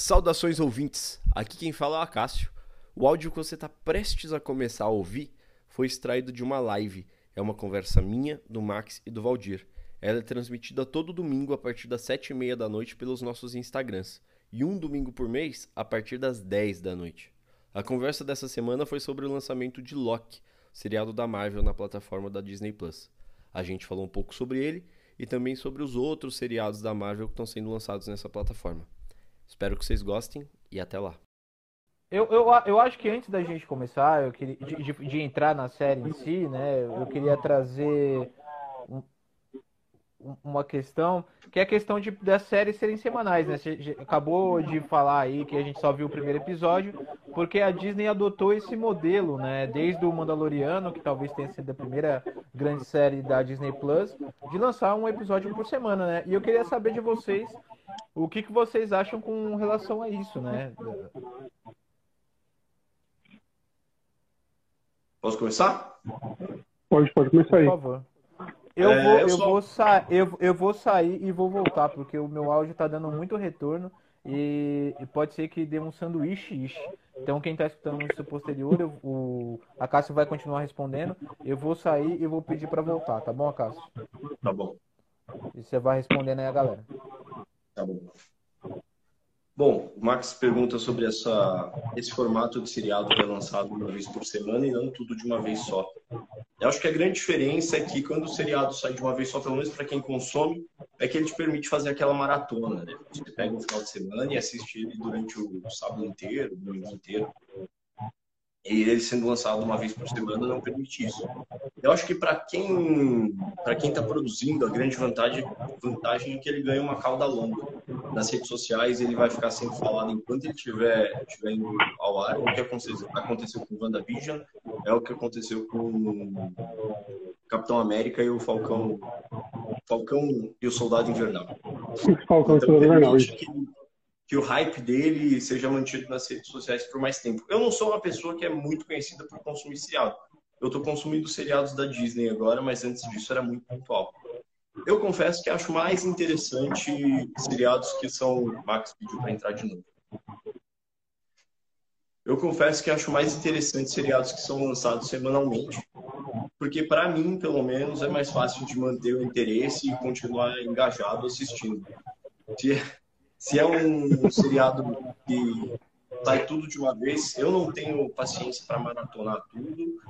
Saudações ouvintes, aqui quem fala é o Acácio. O áudio que você está prestes a começar a ouvir foi extraído de uma live. É uma conversa minha, do Max e do Valdir. Ela é transmitida todo domingo a partir das 7h30 da noite pelos nossos Instagrams. E um domingo por mês a partir das 10 da noite. A conversa dessa semana foi sobre o lançamento de Loki, seriado da Marvel na plataforma da Disney Plus. A gente falou um pouco sobre ele e também sobre os outros seriados da Marvel que estão sendo lançados nessa plataforma. Espero que vocês gostem e até lá. Eu, eu, eu acho que antes da gente começar, eu queria, de, de, de entrar na série em si, né, eu queria trazer um, uma questão, que é a questão de, das séries serem semanais, né? Você acabou de falar aí que a gente só viu o primeiro episódio, porque a Disney adotou esse modelo, né? Desde o Mandaloriano, que talvez tenha sido a primeira grande série da Disney Plus, de lançar um episódio por semana, né? E eu queria saber de vocês o que, que vocês acham com relação a isso, né? Posso começar? Pode, pode começar aí. Por favor. Eu, é, vou, eu, só... vou sa eu, eu vou sair e vou voltar, porque o meu áudio tá dando muito retorno e, e pode ser que dê um sanduíche ish. Então quem tá escutando no seu posterior, eu, o a Cássio vai continuar respondendo. Eu vou sair e vou pedir para voltar, tá bom, Cássio? Tá bom. E você vai respondendo aí a galera. Tá bom. Bom, o Max pergunta sobre essa, esse formato de seriado que é lançado uma vez por semana e não tudo de uma vez só. Eu acho que a grande diferença é que quando o seriado sai de uma vez só, pelo menos para quem consome, é que ele te permite fazer aquela maratona. Né? Você pega um final de semana e assiste ele durante o sábado inteiro, o domingo inteiro. E ele sendo lançado uma vez por semana não permite isso. Eu acho que para quem para quem está produzindo, a grande vantagem, vantagem é que ele ganha uma cauda longa. Nas redes sociais ele vai ficar sendo falado enquanto ele estiver tiver indo ao ar. O que aconteceu, aconteceu com WandaVision é o que aconteceu com Capitão América e o Falcão Falcão e o Soldado Invernal. Falcão e o Soldado Invernal. Que, que o hype dele seja mantido nas redes sociais por mais tempo. Eu não sou uma pessoa que é muito conhecida por consumir seriado. Eu estou consumindo seriados da Disney agora, mas antes disso era muito pontual. Eu confesso que acho mais interessante seriados que são. Max pediu para entrar de novo. Eu confesso que acho mais interessante seriados que são lançados semanalmente, porque para mim, pelo menos, é mais fácil de manter o interesse e continuar engajado assistindo. Se, se é um seriado que sai tudo de uma vez, eu não tenho paciência para maratonar tudo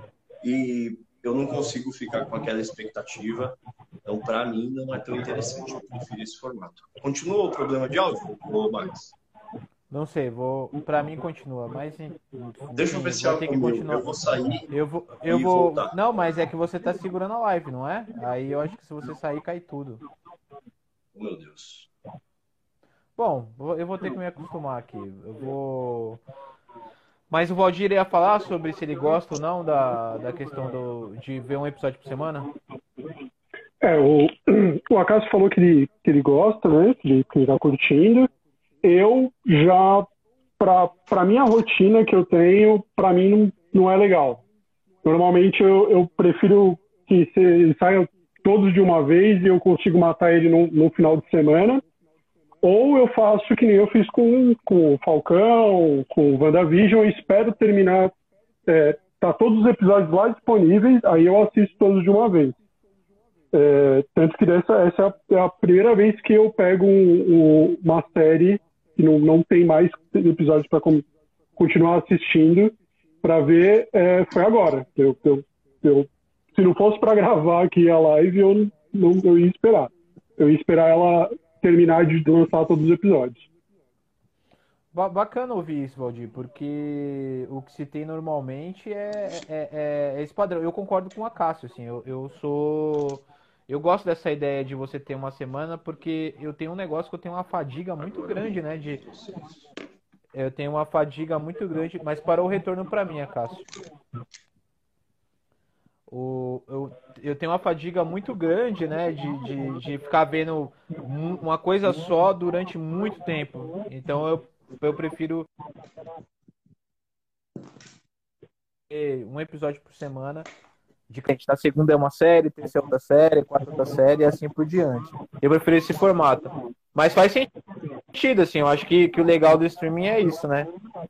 e eu não consigo ficar com aquela expectativa. Então, para mim, não é tão interessante. Eu prefiro esse formato. Continua o problema de áudio, ou mais? Não sei, vou. Para mim continua, mas deixa eu ver se algo continuar. Eu vou sair. Eu vou, eu vou. Voltar. Não, mas é que você tá segurando a live, não é? Aí eu acho que se você sair cai tudo. Meu Deus. Bom, eu vou ter que me acostumar aqui. Eu vou. Mas o Valdir ia falar sobre se ele gosta ou não da, da questão do, de ver um episódio por semana? É, o, o Acaso falou que ele, que ele gosta, né? Que ele, que ele tá curtindo. Eu já, pra, pra minha rotina que eu tenho, pra mim não, não é legal. Normalmente eu, eu prefiro que ele saia todos de uma vez e eu consigo matar ele no, no final de semana ou eu faço que nem eu fiz com, com o Falcão, com o WandaVision, e espero terminar. É, tá todos os episódios lá disponíveis, aí eu assisto todos de uma vez. É, tanto que dessa, essa é a primeira vez que eu pego um, um, uma série que não, não tem mais episódios para continuar assistindo para ver é, foi agora. Eu, eu, eu, se não fosse para gravar aqui a live, eu não eu ia esperar. Eu ia esperar ela terminar de lançar todos os episódios. Bacana ouvir isso, Valdir, porque o que se tem normalmente é, é, é, é esse padrão. Eu concordo com a Cássio, assim, eu, eu sou. Eu gosto dessa ideia de você ter uma semana, porque eu tenho um negócio que eu tenho uma fadiga muito grande, né? De, eu tenho uma fadiga muito grande, mas para o retorno para mim, Cássio. O, eu, eu tenho uma fadiga muito grande, né, de, de, de ficar vendo uma coisa só durante muito tempo. Então eu, eu prefiro um episódio por semana. De que a segunda é uma série, terceira é outra série, quarta outra série e assim por diante. Eu prefiro esse formato. Mas faz sentido. assim, eu acho que, que o legal do streaming é isso, né?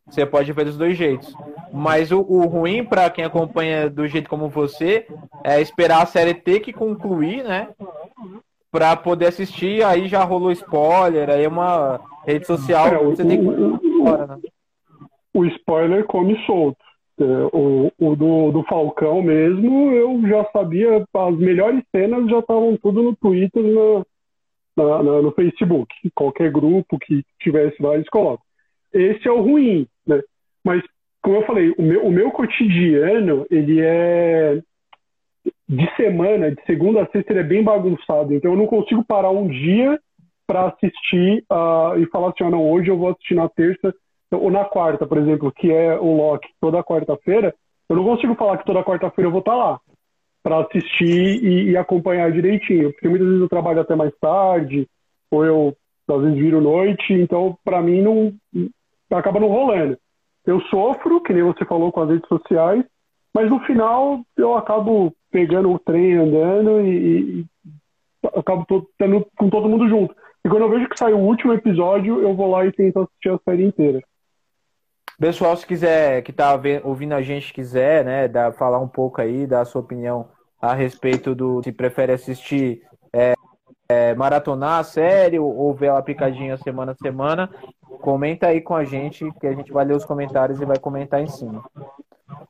Você pode ver dos dois jeitos. Mas o, o ruim para quem acompanha do jeito como você é esperar a série ter que concluir, né? Pra poder assistir, aí já rolou spoiler, aí é uma rede social, é, você tem que fora, né? O spoiler come solto. É, o, o do, do Falcão mesmo, eu já sabia, as melhores cenas já estavam tudo no Twitter, na, na, na, no Facebook. Qualquer grupo que tivesse lá, eles colocam. Esse é o ruim, né? Mas, como eu falei, o meu, o meu cotidiano, ele é de semana, de segunda a sexta, ele é bem bagunçado. Então, eu não consigo parar um dia para assistir uh, e falar assim, ah, não, hoje eu vou assistir na terça ou na quarta, por exemplo, que é o Loki toda quarta-feira. Eu não consigo falar que toda quarta-feira eu vou estar tá lá para assistir e, e, acompanhar direitinho, porque muitas vezes eu trabalho até mais tarde, ou eu às vezes viro noite, então para mim não acaba não rolando. Eu sofro, que nem você falou com as redes sociais, mas no final eu acabo pegando o trem andando e, e acabo estando com todo mundo junto. E quando eu vejo que sai o último episódio, eu vou lá e tento assistir a série inteira. Pessoal, se quiser, que tá ouvindo a gente, quiser, né, dar, falar um pouco aí, dar a sua opinião a respeito do se prefere assistir é, é, maratonar a série ou, ver ela picadinha semana a semana, comenta aí com a gente, que a gente vai ler os comentários e vai comentar em cima.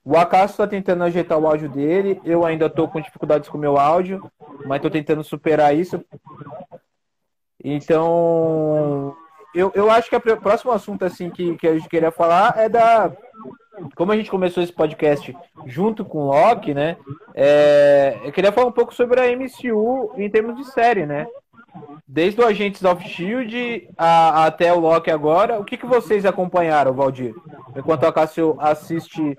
O Acaso está tentando ajeitar o áudio dele, eu ainda estou com dificuldades com o meu áudio, mas estou tentando superar isso. Então, eu, eu acho que o próximo assunto assim que, que a gente queria falar é da como a gente começou esse podcast junto com o Loki, né? É, eu queria falar um pouco sobre a MCU em termos de série, né? Desde o Agentes of Shield a, até o Loki agora, o que, que vocês acompanharam, Valdir? Enquanto a Cássio assiste,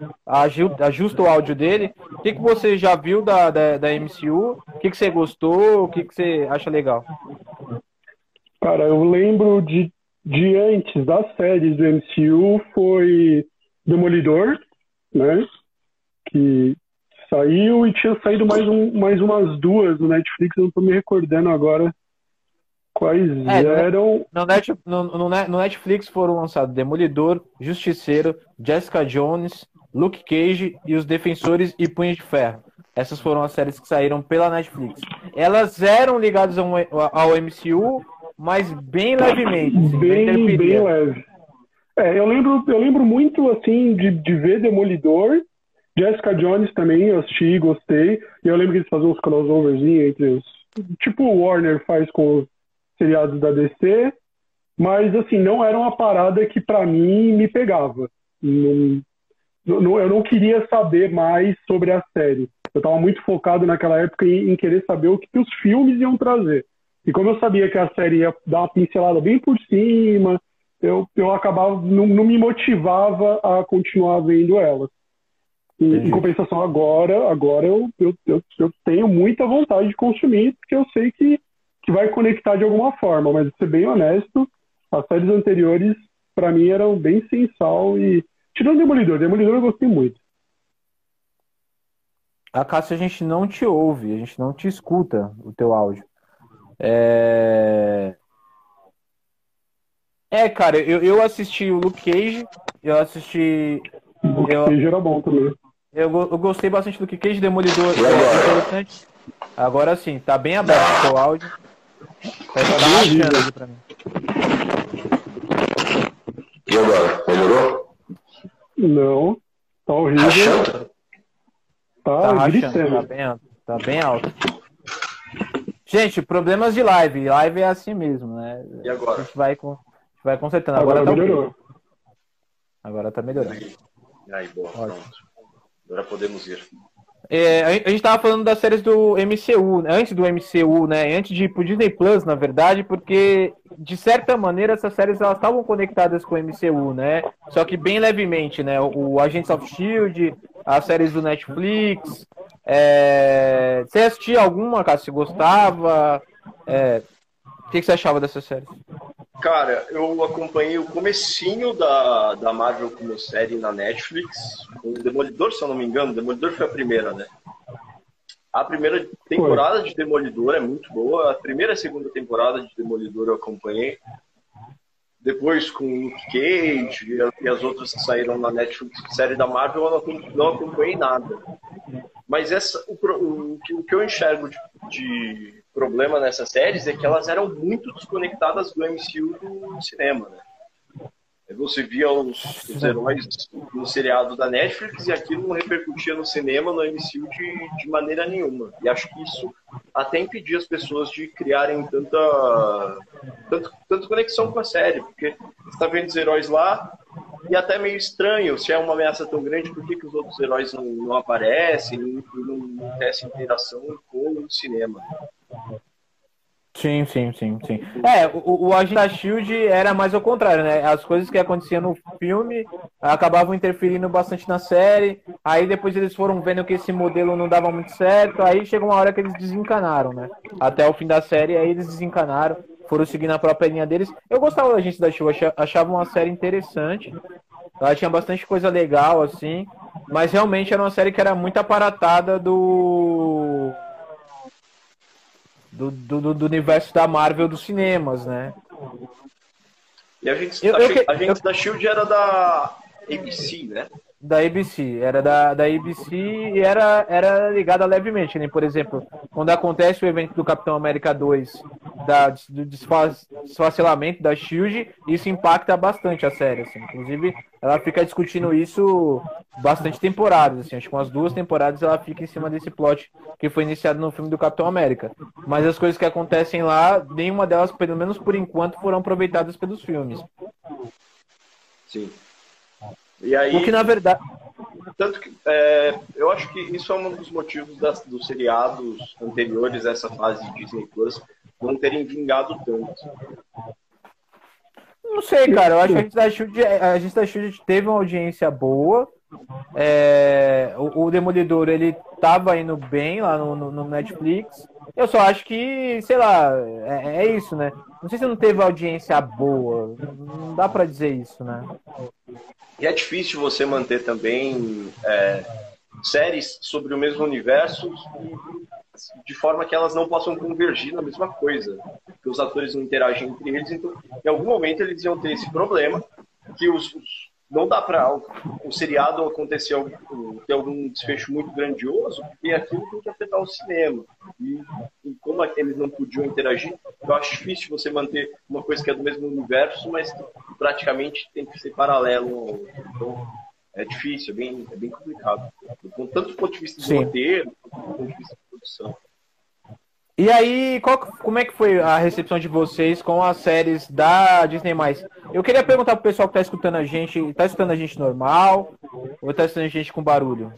ajusta o áudio dele, o que, que você já viu da, da, da MCU? O que, que você gostou? O que, que você acha legal? Cara, eu lembro de, de antes das séries do MCU foi Demolidor, né? Que saiu e tinha saído mais, um, mais umas duas no Netflix, eu não tô me recordando agora quais é, eram. No, Net, no, no, no, Netflix foram lançados Demolidor, Justiceiro, Jessica Jones, Luke Cage e Os Defensores e Punho de Ferro. Essas foram as séries que saíram pela Netflix. Elas eram ligadas ao, ao MCU, mas bem levemente. Assim, bem, bem leve. É, eu lembro, eu lembro muito assim de, de ver Demolidor, Jessica Jones também, eu assisti, gostei. E eu lembro que eles faziam uns crossovers entre os. Tipo o Warner faz com os seriados da DC. Mas assim, não era uma parada que para mim me pegava. Não, não, eu não queria saber mais sobre a série. Eu estava muito focado naquela época em, em, querer saber o que, que os filmes iam trazer. E como eu sabia que a série ia dar uma pincelada bem por cima, eu, eu acabava, não, não me motivava a continuar vendo ela. E, em compensação, agora, agora eu, eu, eu, eu, tenho muita vontade de consumir, porque eu sei que, que vai conectar de alguma forma. Mas, ser bem honesto, as séries anteriores, para mim, eram bem sensal e. Tirando Demolidor, Demolidor eu gostei muito. A Cássia, a gente não te ouve, a gente não te escuta o teu áudio. É... É, cara, eu, eu assisti o Luke Cage, eu assisti. O Luke eu, Cage era bom também. Eu, eu gostei bastante do Luke Cage, Demolidor é interessante. Agora sim, tá bem aberto o seu áudio. Tá rachando aqui pra mim. E agora? Melhorou? Não. Tá horrível. Rachando? Tá, tá rachando, tá bem alto. Tá bem alto. Gente, problemas de live. Live é assim mesmo, né? E agora? A gente vai com. Vai consertando. Agora, Agora tá melhorou. Agora tá melhorando. Aí, boa, pronto. Agora podemos ir. É, a gente estava falando das séries do MCU, né? antes do MCU, né? Antes de ir pro Disney Plus, na verdade, porque de certa maneira essas séries elas estavam conectadas com o MCU, né? Só que bem levemente, né? O Agents of Shield, as séries do Netflix. É... Você assistia alguma, cara? Se gostava? É... O que, que você achava dessas séries? Cara, eu acompanhei o comecinho da, da Marvel como série na Netflix, com o Demolidor, se eu não me engano. Demolidor foi a primeira, né? A primeira temporada de Demolidor é muito boa. A primeira e segunda temporada de Demolidor eu acompanhei. depois com o Luke Cage e as outras que saíram na Netflix, série da Marvel, eu não, não acompanhei nada. Mas essa, o, o, o que eu enxergo de, de, problema nessas séries é que elas eram muito desconectadas do MCU do cinema, né? Você via os, os heróis no seriado da Netflix e aquilo não repercutia no cinema, no MCU, de, de maneira nenhuma. E acho que isso até impedia as pessoas de criarem tanta, tanta, tanta conexão com a série, porque você está vendo os heróis lá, e até meio estranho, se é uma ameaça tão grande, por que, que os outros heróis não, não aparecem, não, não, essa interação com o cinema? Sim, sim, sim, sim. É, o, o Agente da Shield era mais ao contrário, né? As coisas que aconteciam no filme acabavam interferindo bastante na série. Aí depois eles foram vendo que esse modelo não dava muito certo. Aí chegou uma hora que eles desencanaram, né? Até o fim da série, aí eles desencanaram, foram seguindo a própria linha deles. Eu gostava da Agente da Shield, achava uma série interessante. Ela tinha bastante coisa legal, assim. Mas realmente era uma série que era muito aparatada do do, do, do, universo da Marvel dos cinemas, né? E a gente, eu, a, eu, a gente eu, da Shield era da ABC, né? Da ABC, era da, da ABC e era, era ligada levemente, né? Por exemplo, quando acontece o evento do Capitão América 2, da, do desfacelamento da SHIELD, isso impacta bastante a série, assim. Inclusive, ela fica discutindo isso bastante temporadas, assim. Acho que umas duas temporadas ela fica em cima desse plot que foi iniciado no filme do Capitão América. Mas as coisas que acontecem lá, nenhuma delas, pelo menos por enquanto, foram aproveitadas pelos filmes. Sim. E aí, o que na verdade. Tanto que é, eu acho que isso é um dos motivos das, dos seriados anteriores a essa fase de Disney Plus não terem vingado tanto. Não sei, cara. Eu acho que a gente da Shield, a gente da Shield teve uma audiência boa. É, o, o, Demolidor ele tava indo bem lá no, no, no, Netflix. Eu só acho que, sei lá, é, é, isso, né? Não sei se não teve audiência boa. Não dá para dizer isso, né? E é difícil você manter também é, séries sobre o mesmo universo de forma que elas não possam convergir na mesma coisa, que os atores não interagem entre eles, então em algum momento eles iam ter esse problema que os, os não dá para o, o, seriado acontecer ter algum desfecho muito grandioso, porque aquilo tem que afetar o cinema. E, e, como eles não podiam interagir, eu acho difícil você manter uma coisa que é do mesmo universo, mas praticamente tem que ser paralelo. Então, é difícil, é bem, é bem complicado. Tanto do ponto de vista do roteiro, quanto do ponto de vista da produção. E aí, qual, como é que foi a recepção de vocês com as séries da Disney+. Eu queria perguntar pro pessoal que tá escutando a gente, tá escutando a gente normal ou tá escutando a gente com barulho?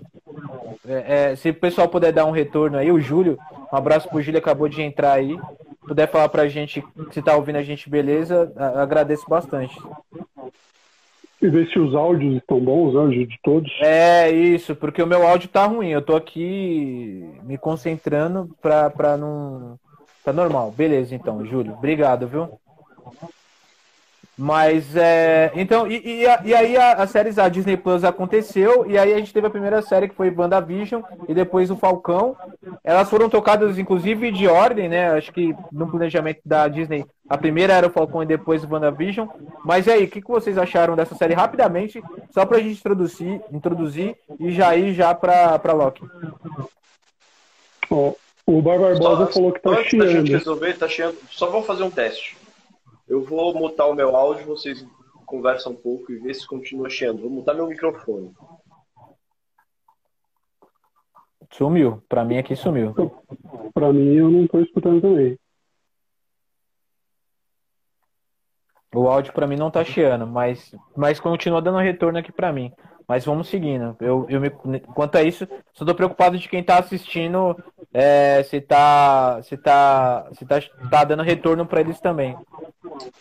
É, é, se o pessoal puder dar um retorno aí, o Júlio, um abraço pro Júlio, acabou de entrar aí. Puder falar pra gente se tá ouvindo a gente, beleza, agradeço bastante. E ver se os áudios estão bons, áudios de todos. É, isso, porque o meu áudio tá ruim. Eu tô aqui me concentrando pra, pra não. Tá normal. Beleza, então, Júlio. Obrigado, viu? Mas é. Então, e, e, e aí a, a série da Disney Plus aconteceu, e aí a gente teve a primeira série que foi WandaVision e depois o Falcão. Elas foram tocadas, inclusive, de ordem, né? Acho que no planejamento da Disney, a primeira era o Falcão e depois o WandaVision. Mas e aí, o que, que vocês acharam dessa série rapidamente, só pra gente introduzir, introduzir e já ir já pra, pra Loki? Oh, o Bar Barbosa só, falou que tá chiando. gente resolver, tá chiando. Só vamos fazer um teste. Eu vou mutar o meu áudio, vocês conversam um pouco e vê se continua chiando. Vou mutar meu microfone. Sumiu. Pra mim aqui sumiu. Pra mim eu não tô escutando também. O áudio para mim não tá chiando, mas, mas continua dando retorno aqui para mim. Mas vamos seguindo. Eu, eu me, quanto a isso, só tô preocupado de quem tá assistindo é, se tá se tá se tá, tá dando retorno para eles também.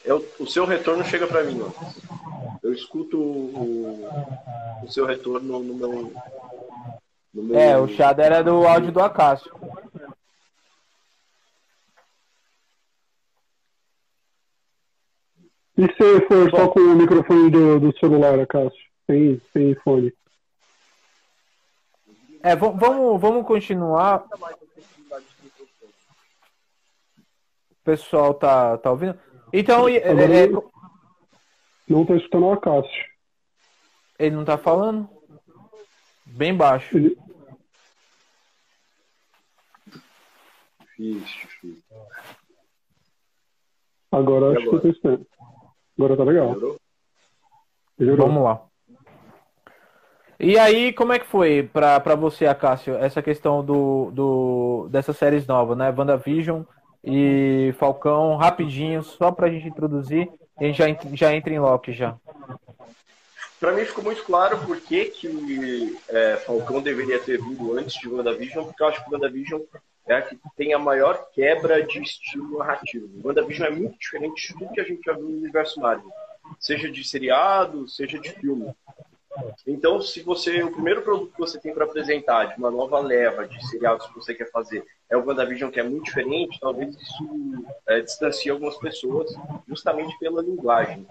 Eu, o seu retorno chega para mim, ó. Eu escuto o, o seu retorno no meu, no meu. É, o Chad era do áudio do Acácio. E se for só com o microfone do, do celular, Acácio? sem, sem fone. É, vamos, vamos continuar. O pessoal tá, tá ouvindo? Então, é, é, Não tô escutando o Acácio. Ele não tá falando? Bem baixo. Ele... Ixi, Agora E acho que eu tô escutando. Agora tá legal. melhorou? Melhorou. Vamos lá. E aí, como é que foi pra, pra você, Acácio, essa questão do, do, dessas séries novas, né? WandaVision e Falcão, rapidinho, só pra gente introduzir, a gente já, já entra em Loki já. Pra mim ficou muito claro por que, que é, Falcão deveria ter vindo antes de WandaVision, porque eu acho que WandaVision é a que tem a maior quebra de estilo narrativo. WandaVision é muito diferente de tudo que a gente já viu no universo Marvel, seja de seriado, seja de filme. Então, se você o primeiro produto que você tem para apresentar de uma nova leva de seriados que você quer fazer é o WandaVision, que é muito diferente, talvez isso é, distancie algumas pessoas, justamente pela linguagem.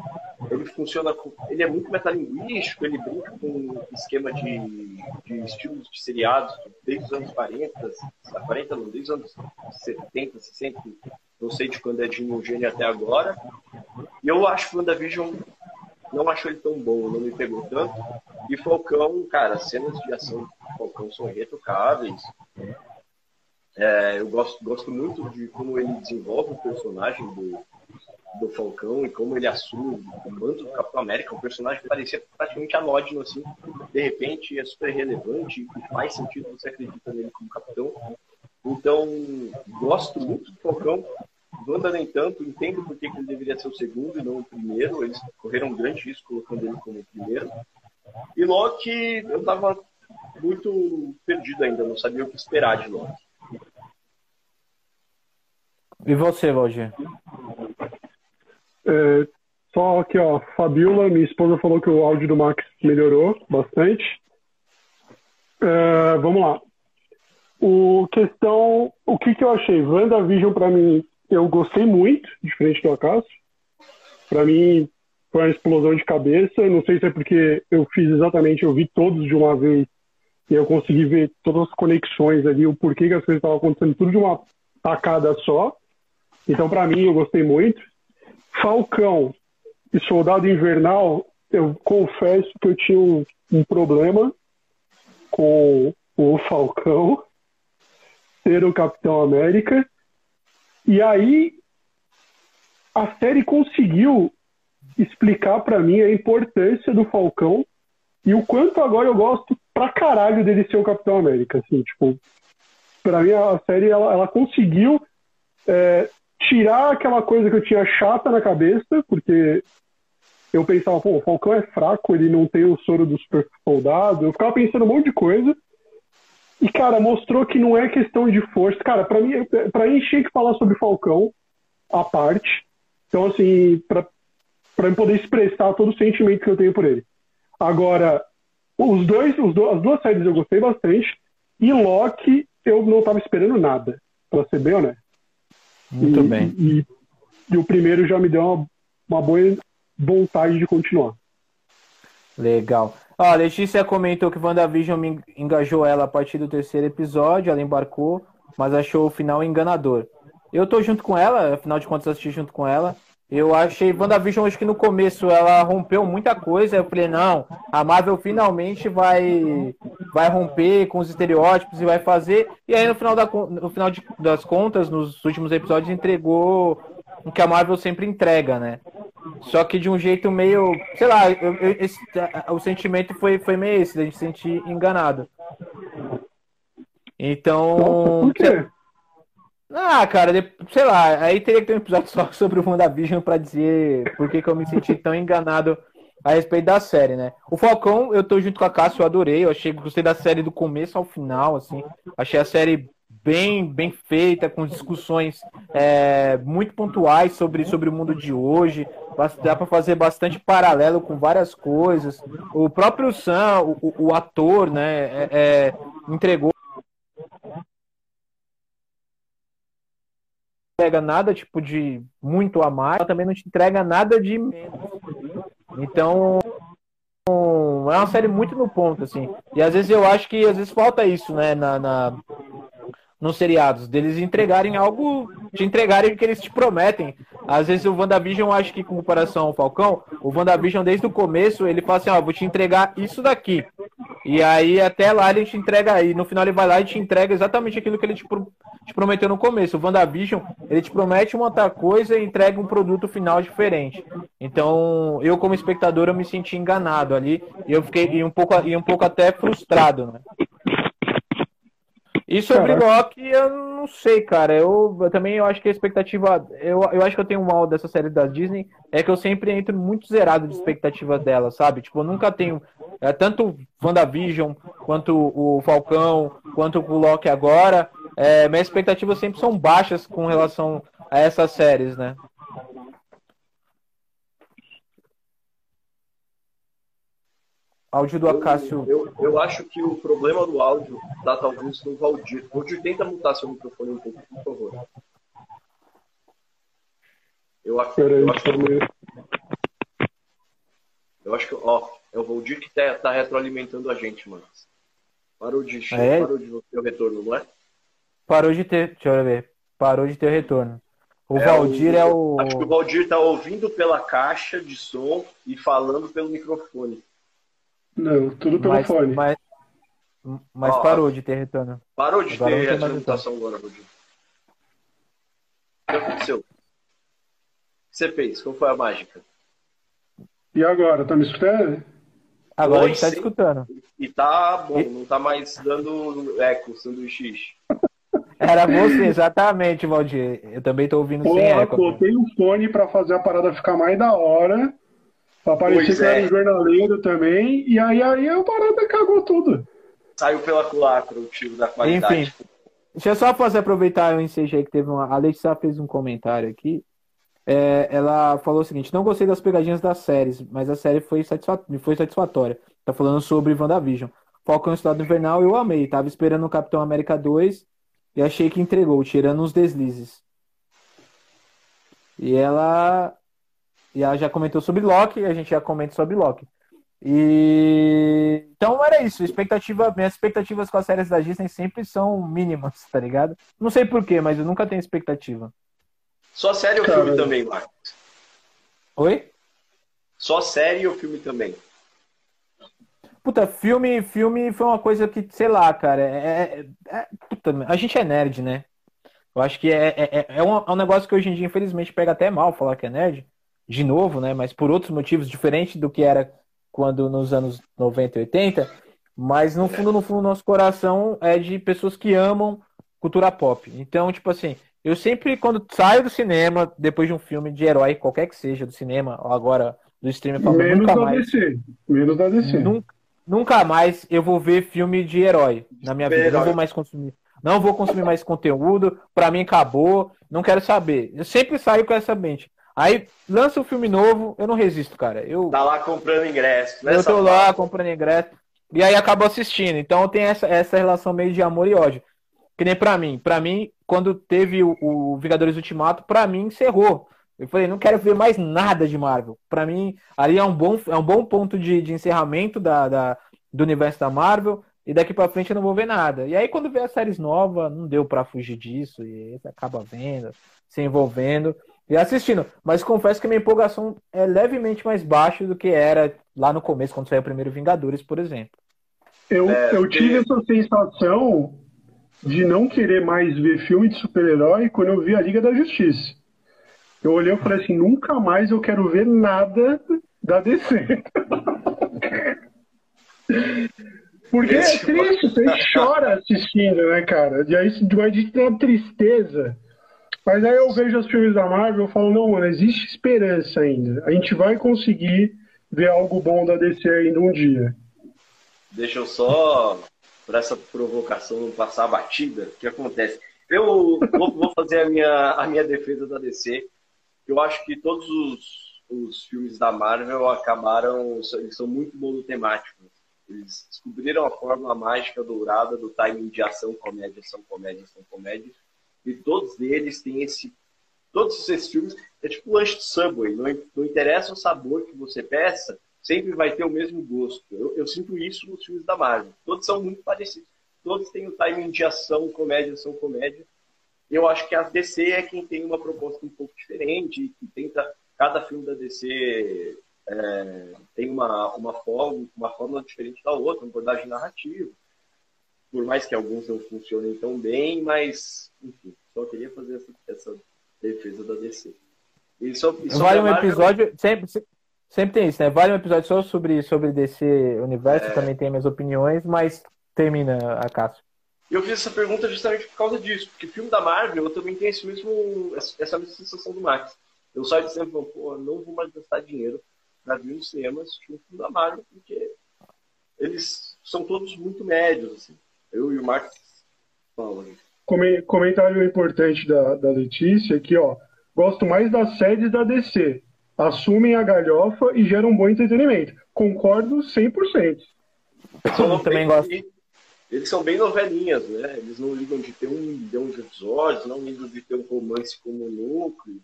Ele funciona com, ele é muito metalinguístico, ele brinca com esquema de, de estilos de seriados desde os anos 40, 40 não, desde os anos 70, 60, não sei de quando é de Gênio até agora. E eu acho que o WandaVision não achou ele tão bom, não me pegou tanto. E Falcão, cara, as cenas de ação do Falcão são irretocáveis. É, eu gosto, gosto muito de como ele desenvolve o personagem do, do Falcão e como ele assume o manto do Capitão América. Um personagem que parecia praticamente anódino, assim. De repente é super relevante e faz sentido, você acredita nele como capitão. Então, gosto muito do Falcão. Wanda nem tanto, entendo por que ele deveria ser o segundo e não o primeiro. Eles correram um grande risco colocando ele como o primeiro. E Loki, eu tava muito perdido ainda, não sabia o que esperar de Loki. E você, Valdir? É, só aqui, ó, Fabiola, minha esposa falou que o áudio do Max melhorou bastante. É, vamos lá. O questão, o que que eu achei? WandaVision pra mim, eu gostei muito, diferente do Acaso. Pra mim foi uma explosão de cabeça. Não sei se é porque eu fiz exatamente, eu vi todos de uma vez e eu consegui ver todas as conexões ali, o porquê que as coisas estavam acontecendo tudo de uma tacada só. Então, pra mim, eu gostei muito. Falcão e Soldado Invernal, eu confesso que eu tinha um, um problema com o Falcão ser o Capitão América. E aí a série conseguiu explicar pra mim a importância do Falcão e o quanto agora eu gosto pra caralho dele ser o Capitão América, assim, tipo, pra mim a série ela, ela conseguiu é, tirar aquela coisa que eu tinha chata na cabeça, porque eu pensava, pô, o Falcão é fraco, ele não tem o soro do super soldado. Eu ficava pensando um monte de coisa. E, cara, mostrou que não é questão de força. Cara, pra mim, pra mim tinha que falar sobre Falcão à parte. Então, assim, pra, pra eu poder expressar todo o sentimento que eu tenho por ele. Agora, os dois, os do, as duas séries eu gostei bastante. E Loki, eu não tava esperando nada, pra ser bem honesto. Muito E- bem. E, e o primeiro já me deu uma, uma boa vontade de continuar. Legal. Ó, Letícia comentou que WandaVision engajou ela a partir do terceiro episódio, ela embarcou, mas achou o final enganador. Eu tô junto com ela, afinal de contas assisti junto com ela. Eu achei WandaVision, acho que no começo ela rompeu muita coisa. Eu falei, não, a Marvel finalmente vai vai romper com os estereótipos e vai fazer. E aí no final, da, no final de- das contas, nos últimos episódios, entregou o que a Marvel sempre entrega, né? Só que de um jeito meio, sei lá, eu- eu- esse- o sentimento foi, foi meio esse, da gente se sentir enganado. Nossa, Então, por quê? ah, cara, de- sei lá, aí teria que ter um episódio só sobre o WandaVision pra dizer por que, que eu me senti tão enganado a respeito da série, né? O Falcão, eu tô junto com a Cássia, eu adorei, eu achei que gostei da série do começo ao final, assim. Achei a série bem, bem feita, com discussões é, muito pontuais sobre, sobre o mundo de hoje. Dá pra fazer bastante paralelo com várias coisas. O próprio Sam, o, o- ator, né, é- é, entregou entrega nada tipo de muito a mais, ela também não te entrega nada de. Então, é uma série muito no ponto, assim. E às vezes eu acho que às vezes falta isso, né, na, na nos seriados, deles entregarem algo, te entregarem o que eles te prometem. Às vezes o WandaVision, acho que com comparação ao Falcão, o WandaVision desde o começo, ele fala assim, ó, vou te entregar isso daqui. E aí até lá ele te entrega aí. No final ele vai lá e te entrega exatamente aquilo que ele te, pro, te prometeu no começo. O WandaVision, ele te promete uma outra coisa e entrega um produto final diferente. Então, eu como espectador, eu me senti enganado ali. E eu fiquei um pouco, e um pouco até frustrado, né? E sobre Loki, eu não sei, cara. Eu, eu, também eu acho que a expectativa. Eu, eu acho que eu tenho um mal dessa série da Disney. É que eu sempre entro muito zerado de expectativa dela, sabe? Tipo, eu nunca tenho. É, tanto WandaVision, quanto o Falcão, quanto o Loki agora. É, minhas expectativas sempre são baixas com relação a essas séries, né? Áudio do Acácio. Eu, eu, eu, acho que o problema do áudio tá talvez no Valdir. Valdir, tenta mutar seu microfone um pouco, por favor. Eu, acho, eu acho que. Eu acho que, ó, é o Valdir que tá, tá retroalimentando a gente, mano. Parou de, é? parou de ter o retorno, não é? Parou de ter, deixa eu ver. Parou de ter retorno. O é Valdir o, é o. Acho que o Valdir tá ouvindo pela caixa de som e falando pelo microfone. Não, tudo pelo mas, fone. Mas, mas parou de ter retorno. Parou de agora ter retroalimentação agora, Rodrigo. O que aconteceu? O que você fez? Qual foi a mágica? E agora? Tá me escutando? Agora Oi, a gente tá escutando. E tá bom, não tá mais dando eco, sanduíche. Era você, exatamente, Valdir. Eu também tô ouvindo Pô, sem eco. Coloquei o fone pra fazer a parada ficar mais da hora. Pra parecer que era é. um jornaleiro também. E aí, aí a parada cagou tudo. Saiu pela culatra o tiro da qualidade. Enfim. Deixa eu só fazer aproveitar o ensejo que teve uma. A Letícia fez um comentário aqui. É, ela falou o seguinte: não gostei das pegadinhas das séries, mas a série foi, satisfa... foi satisfatória. Tá falando sobre WandaVision. Falcão Estado Invernal eu amei. Tava esperando o Capitão América 2 e achei que entregou, tirando os deslizes. E ela e ela já comentou sobre Loki, a gente já comenta sobre Loki. E então era isso. Expectativa, minhas expectativas com as séries da Disney sempre são mínimas, tá ligado? Não sei porquê, mas eu nunca tenho expectativa. Só série ou Cara... filme também, Marcos? Oi? Só série ou filme também? Puta, filme, filme foi uma coisa que, sei lá, cara, é, é, é puta, a gente é nerd, né? Eu acho que é, é, é, é, um, é um negócio que hoje em dia, infelizmente, pega até mal falar que é nerd de novo, né? Mas por outros motivos diferentes do que era quando nos anos 90 e 80. Mas no fundo, no fundo, nosso coração é de pessoas que amam cultura pop. Então, tipo assim, eu sempre, quando saio do cinema, depois de um filme de herói, qualquer que seja, do cinema, ou agora do streaming, falo, Menos nunca da mais. DC. Menos da DC. Nunca, nunca mais eu vou ver filme de herói na minha vida. Não vou mais consumir. Não vou consumir mais conteúdo. Pra mim acabou. Não quero saber. Eu sempre saio com essa mente. Aí lança um filme novo, eu não resisto, cara. Eu, tá lá comprando ingresso, né? Eu tô lá comprando ingresso. E aí acabo assistindo. Então tem essa, essa relação meio de amor e ódio. Que nem pra mim. Pra mim, quando teve o, o Vingadores Ultimato, pra mim encerrou. Eu falei, não quero ver mais nada de Marvel. Pra mim, ali é um bom, é um bom ponto de, de encerramento da, da, do universo da Marvel. E daqui pra frente eu não vou ver nada. E aí, quando vê as séries novas, não deu pra fugir disso. E acaba vendo, se envolvendo e assistindo. Mas confesso que minha empolgação é levemente mais baixa do que era lá no começo, quando saiu o primeiro Vingadores, por exemplo. Eu, é, eu tive essa sensação de não querer mais ver filme de super-herói quando eu vi a Liga da Justiça. Eu olhei e falei assim, nunca mais eu quero ver nada da DC. Porque é triste, você chora assistindo, né, cara? E aí vai de uma tristeza. Mas aí eu vejo os filmes da Marvel e falo, não, mano, existe esperança ainda. A gente vai conseguir ver algo bom da DC ainda um dia. Deixa eu só, por essa provocação, não passar a batida, o que acontece? Eu vou, fazer a minha, a minha defesa da DC. Eu acho que todos os, os filmes da Marvel acabaram, eles são muito monotemáticos. Eles descobriram a fórmula mágica dourada do timing de ação, comédia, ação, comédia, ação, comédia e todos eles têm esse. Todos esses filmes é tipo lanche de Subway, não, não interessa o sabor que você peça, sempre vai ter o mesmo gosto. Eu, eu, sinto isso nos filmes da Marvel. Todos são muito parecidos. Todos têm o timing de ação, comédia, ação, comédia. eu acho que a DC é quem tem uma proposta um pouco diferente, que tenta, cada filme da DC é, tem uma, uma, forma, uma forma diferente da outra, uma abordagem narrativa. Por mais que alguns não funcionem tão bem, mas, enfim, só queria fazer essa, essa defesa da DC. E só, e vale um episódio, sempre, sempre tem isso, né? Vale um episódio só sobre, sobre DC Universo, é... também tem minhas opiniões, mas termina a Cássio. Eu fiz essa pergunta justamente por causa disso, porque filme da Marvel eu também tenho esse mesmo, essa mesma sensação do Max. Eu saio de sempre pô, não vou mais gastar dinheiro para vir no cinema assistir um filme da Marvel, porque eles são todos muito médios, assim. Eu e o Max falam. Comentário importante da, da Letícia aqui, ó. Gosto mais das séries da DC. Assumem a galhofa e geram bom entretenimento. Concordo 100%. Eu também gosto eles são bem novelinhas, né? Eles não ligam de ter um milhão de episódios, não ligam de ter um romance como núcleo.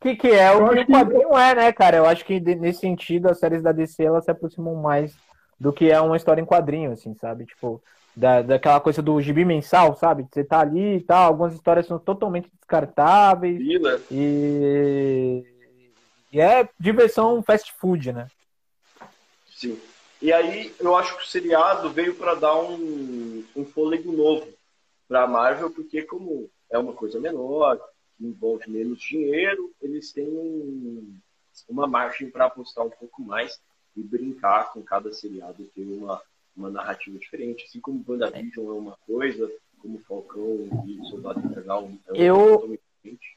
Que, que é o que o quadrinho é, né, cara? Eu acho que nesse sentido as séries da DC elas se aproximam mais do que é uma história em quadrinho, assim, sabe? Tipo, da, daquela coisa do gibi mensal, sabe? Você tá ali e tal, algumas histórias são totalmente descartáveis. né? E... e é diversão fast food, né? Sim. E aí eu acho que o seriado veio para dar um, um fôlego novo para a Marvel, porque como é uma coisa menor, que envolve menos dinheiro, eles têm um, uma margem para apostar um pouco mais e brincar com cada seriado ter uma, uma narrativa diferente. Assim como WandaVision é uma coisa, como Falcão e Soldado Invernal é uma eu... coisa diferente.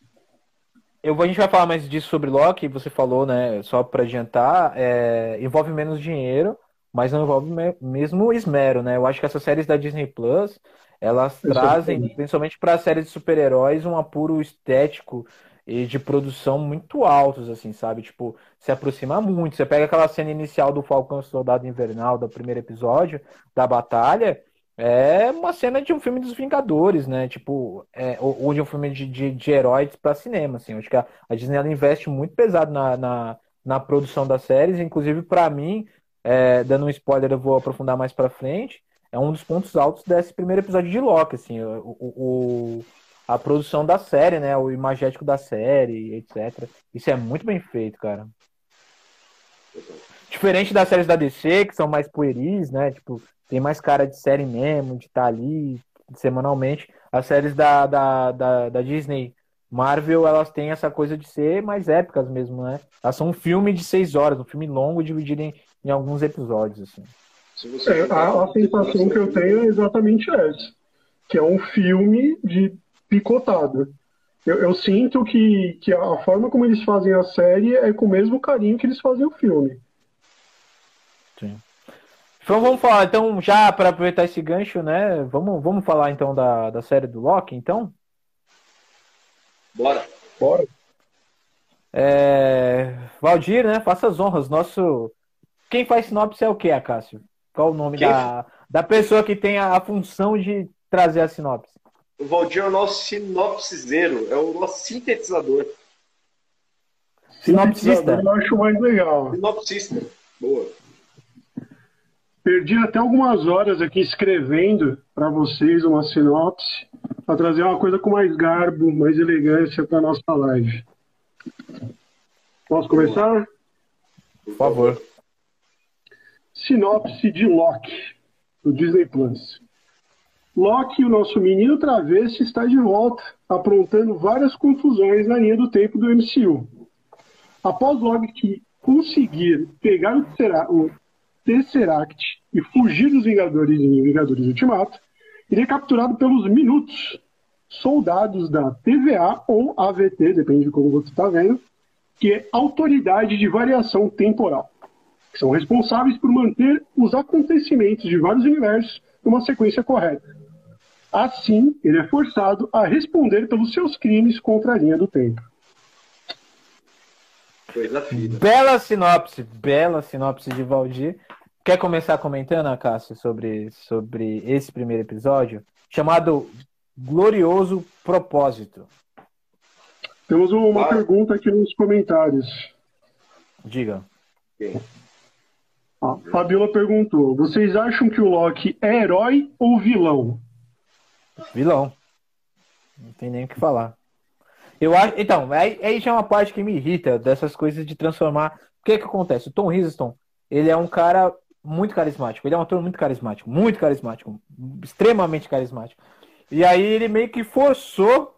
Eu, a gente vai falar mais disso sobre Loki, você falou, né? Só para adiantar, é, envolve menos dinheiro, mas não envolve mesmo esmero, né? Eu acho que essas séries da Disney Plus, elas trazem, principalmente para séries de super-heróis, um apuro estético e de produção muito altos, assim, sabe? Tipo, se aproxima muito. Você pega aquela cena inicial do Falcão Soldado Invernal, do primeiro episódio, da batalha, é uma cena de um filme dos Vingadores, né? Tipo, é, ou, de um filme de, de, de heróis para cinema, assim. Eu acho que a, a Disney ela investe muito pesado na, na, na produção das séries, inclusive para mim, é, dando um spoiler, eu vou aprofundar mais para frente. É um dos pontos altos desse primeiro episódio de Loki, assim, o, o, a produção da série, né? O imagético da série, etc. Isso é muito bem feito, cara. Diferente das séries da DC, que são mais pueris, né? Tipo, tem mais cara de série mesmo, de estar tá ali semanalmente. As séries da, da, da, da Disney Marvel, elas têm essa coisa de ser mais épicas mesmo, né? Elas são um filme de seis horas, um filme longo dividido em, em alguns episódios, assim. É, a, a sensação que eu tenho é exatamente essa, que é um filme de picotado. Eu, eu, sinto que, que a forma como eles fazem a série é com o mesmo carinho que eles fazem o filme. Sim. Então vamos falar, então, já para aproveitar esse gancho, né? Vamos, vamos falar então da, da série do Loki, então? Bora. Bora. É... Valdir, né? Faça as honras. Nosso. Quem faz sinopse é o que, Acácio? Qual o nome da, da pessoa que tem a, a, função de trazer a sinopse? O Valdir é o nosso sinopsizeiro, é o nosso sintetizador. Sinopsista? Eu acho mais legal. Sinopsista. Boa. Perdi até algumas horas aqui escrevendo para vocês uma sinopse, para trazer uma coisa com mais garbo, mais elegância para nossa live. Posso começar? Por favor. Sinopse de Loki, do Disney Plus. Loki, o nosso menino travesti, está de volta, aprontando várias confusões na linha do tempo do MCU. Após Loki conseguir pegar o Tesseract e fugir dos Vingadores em Vingadores Ultimato, ele é capturado pelos Minutos, soldados da TVA ou AVT, depende de como você está vendo, que é Autoridade de Variação Temporal, que são responsáveis por manter os acontecimentos de vários universos numa sequência correta. Assim, ele é forçado a responder pelos seus crimes contra a linha do tempo. Coisa fina. Bela sinopse, bela sinopse de Valdir. Quer começar comentando, Cássio, sobre, sobre esse primeiro episódio? Chamado Glorioso Propósito. Temos uma ah. pergunta aqui nos comentários. Diga. Quem? A Fabiola perguntou: vocês acham que o Loki é herói ou vilão? Vilão. Não tem nem o que falar. Eu acho, então, aí, aí já é uma parte que me irrita dessas coisas de transformar. O que que acontece? O Tom Hiddleston, ele é um cara muito carismático. Ele é um ator muito carismático, muito carismático, extremamente carismático. E aí ele meio que forçou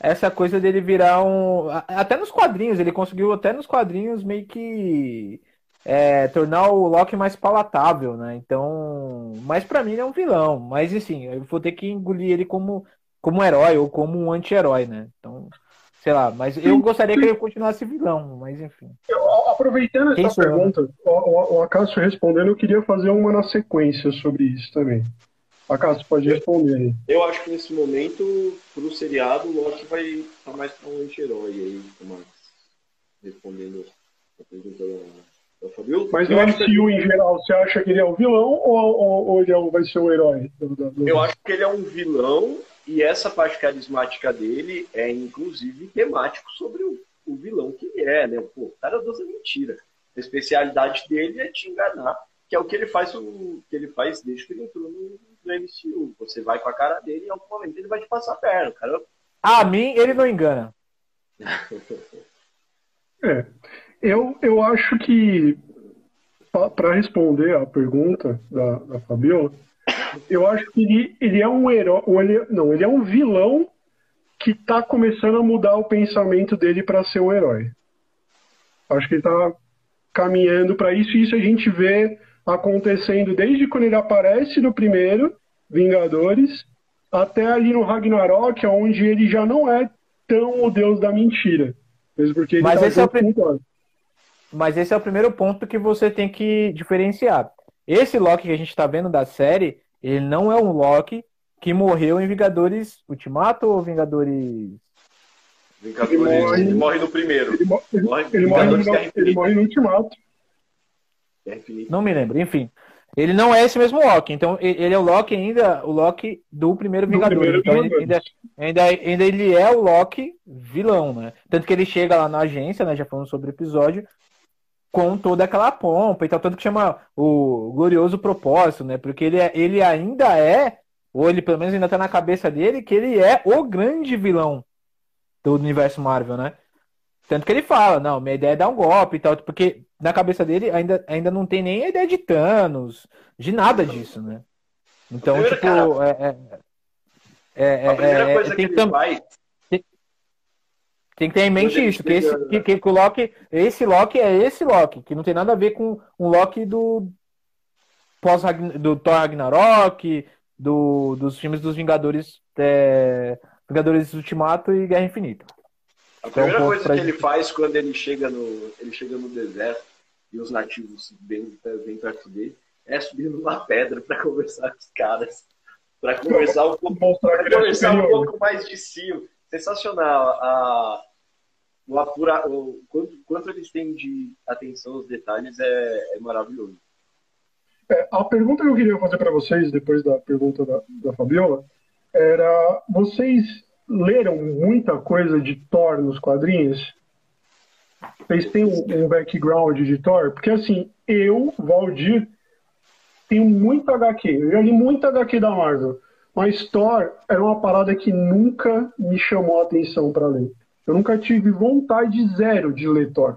essa coisa dele virar um. Até nos quadrinhos, ele conseguiu até nos quadrinhos meio que é, tornar o Loki mais palatável, né? Então. Mas para mim ele é um vilão. Mas assim, eu vou ter que engolir ele como, como herói ou como um anti-herói, né? Então. Sei lá, mas eu gostaria que ele continuasse vilão, mas enfim. Eu, aproveitando essa pergunta, o, o, Acácio respondendo, eu queria fazer uma na sequência sobre isso também. Acácio, pode responder aí. Eu acho que nesse momento, pro seriado, o Loki vai estar tá mais pra um anti-herói aí, Max. Respondendo a pergunta da, Mas no MCU que... em geral, você acha que ele é um vilão ou, ou, ou ele é vai ser o herói? Eu acho que ele é um vilão e essa parte carismática dele é, inclusive, temático sobre o, o vilão que ele é, né? Pô, o cara doce mentira. A especialidade dele é te enganar, que é o que ele faz, o que ele faz desde que ele entrou no, no MCU. Você vai com a cara dele e em algum momento ele vai te passar a perna. Cara... A mim, ele não engana. é. Eu, eu acho que, para responder a pergunta da, da Fabiola, eu acho que ele, ele é um herói. Ele, não, ele é um vilão que está começando a mudar o pensamento dele para ser um herói. Acho que ele está caminhando para isso, e isso a gente vê acontecendo desde quando ele aparece no primeiro Vingadores até ali no Ragnarok, onde ele já não é tão o deus da mentira. Mesmo porque ele Mas, tá esse é o Mas esse é o primeiro ponto que você tem que diferenciar. Esse Loki que a gente está vendo da série, ele não é um Loki que morreu em Vingadores Ultimato ou Vingadores. Vingadores, ele morre, ele morre no primeiro. Ele, morre, ele, morre, ele, morre, no, ele morre no Ultimato. Não me lembro, enfim. Ele não é esse mesmo Loki, então ele é o Loki ainda, o Loki do primeiro Vingador. então ele, ainda, ainda, ainda ele é o Loki vilão, né? Tanto que ele chega lá na agência, né? Já falando sobre o episódio, com toda aquela pompa e tal, tanto que chama o glorioso propósito, né? Porque ele, é, ele ainda é, ou ele pelo menos ainda tá na cabeça dele, que ele é o grande vilão do universo Marvel, né? Tanto que ele fala, não, minha ideia é dar um golpe e tal, porque na cabeça dele ainda, ainda não tem nem a ideia de Thanos, de nada disso, né? Então, primeiro, tipo, cara, é, é, é, a primeira é, coisa que ele faz tem que ter em mente isso, que, esse, que, que, o Loki, esse Loki é esse Loki, que não tem nada a ver com um Loki do pós do Thor Ragnarok, do, dos filmes dos Vingadores, é, Vingadores Ultimato e Guerra Infinita. A então, primeira coisa que ele faz quando ele chega no, ele chega no deserto e os nativos bem, bem perto dele é subir numa pedra para conversar com os caras, para conversar um pouco, pra conversar um pouco mais de si. Sensacional. A, o apura, o, quanto, quanto eles têm de atenção aos detalhes é, é maravilhoso. É, a pergunta que eu queria fazer para vocês, depois da pergunta da, da Fabiola, era: vocês leram muita coisa de Thor nos quadrinhos? Vocês têm um, um background de Thor? Porque assim, eu, Valdir, tenho muito HQ. Eu já li muito HQ da Marvel. Mas Thor era uma parada que nunca me chamou a atenção para ler. Eu nunca tive vontade zero de ler Thor.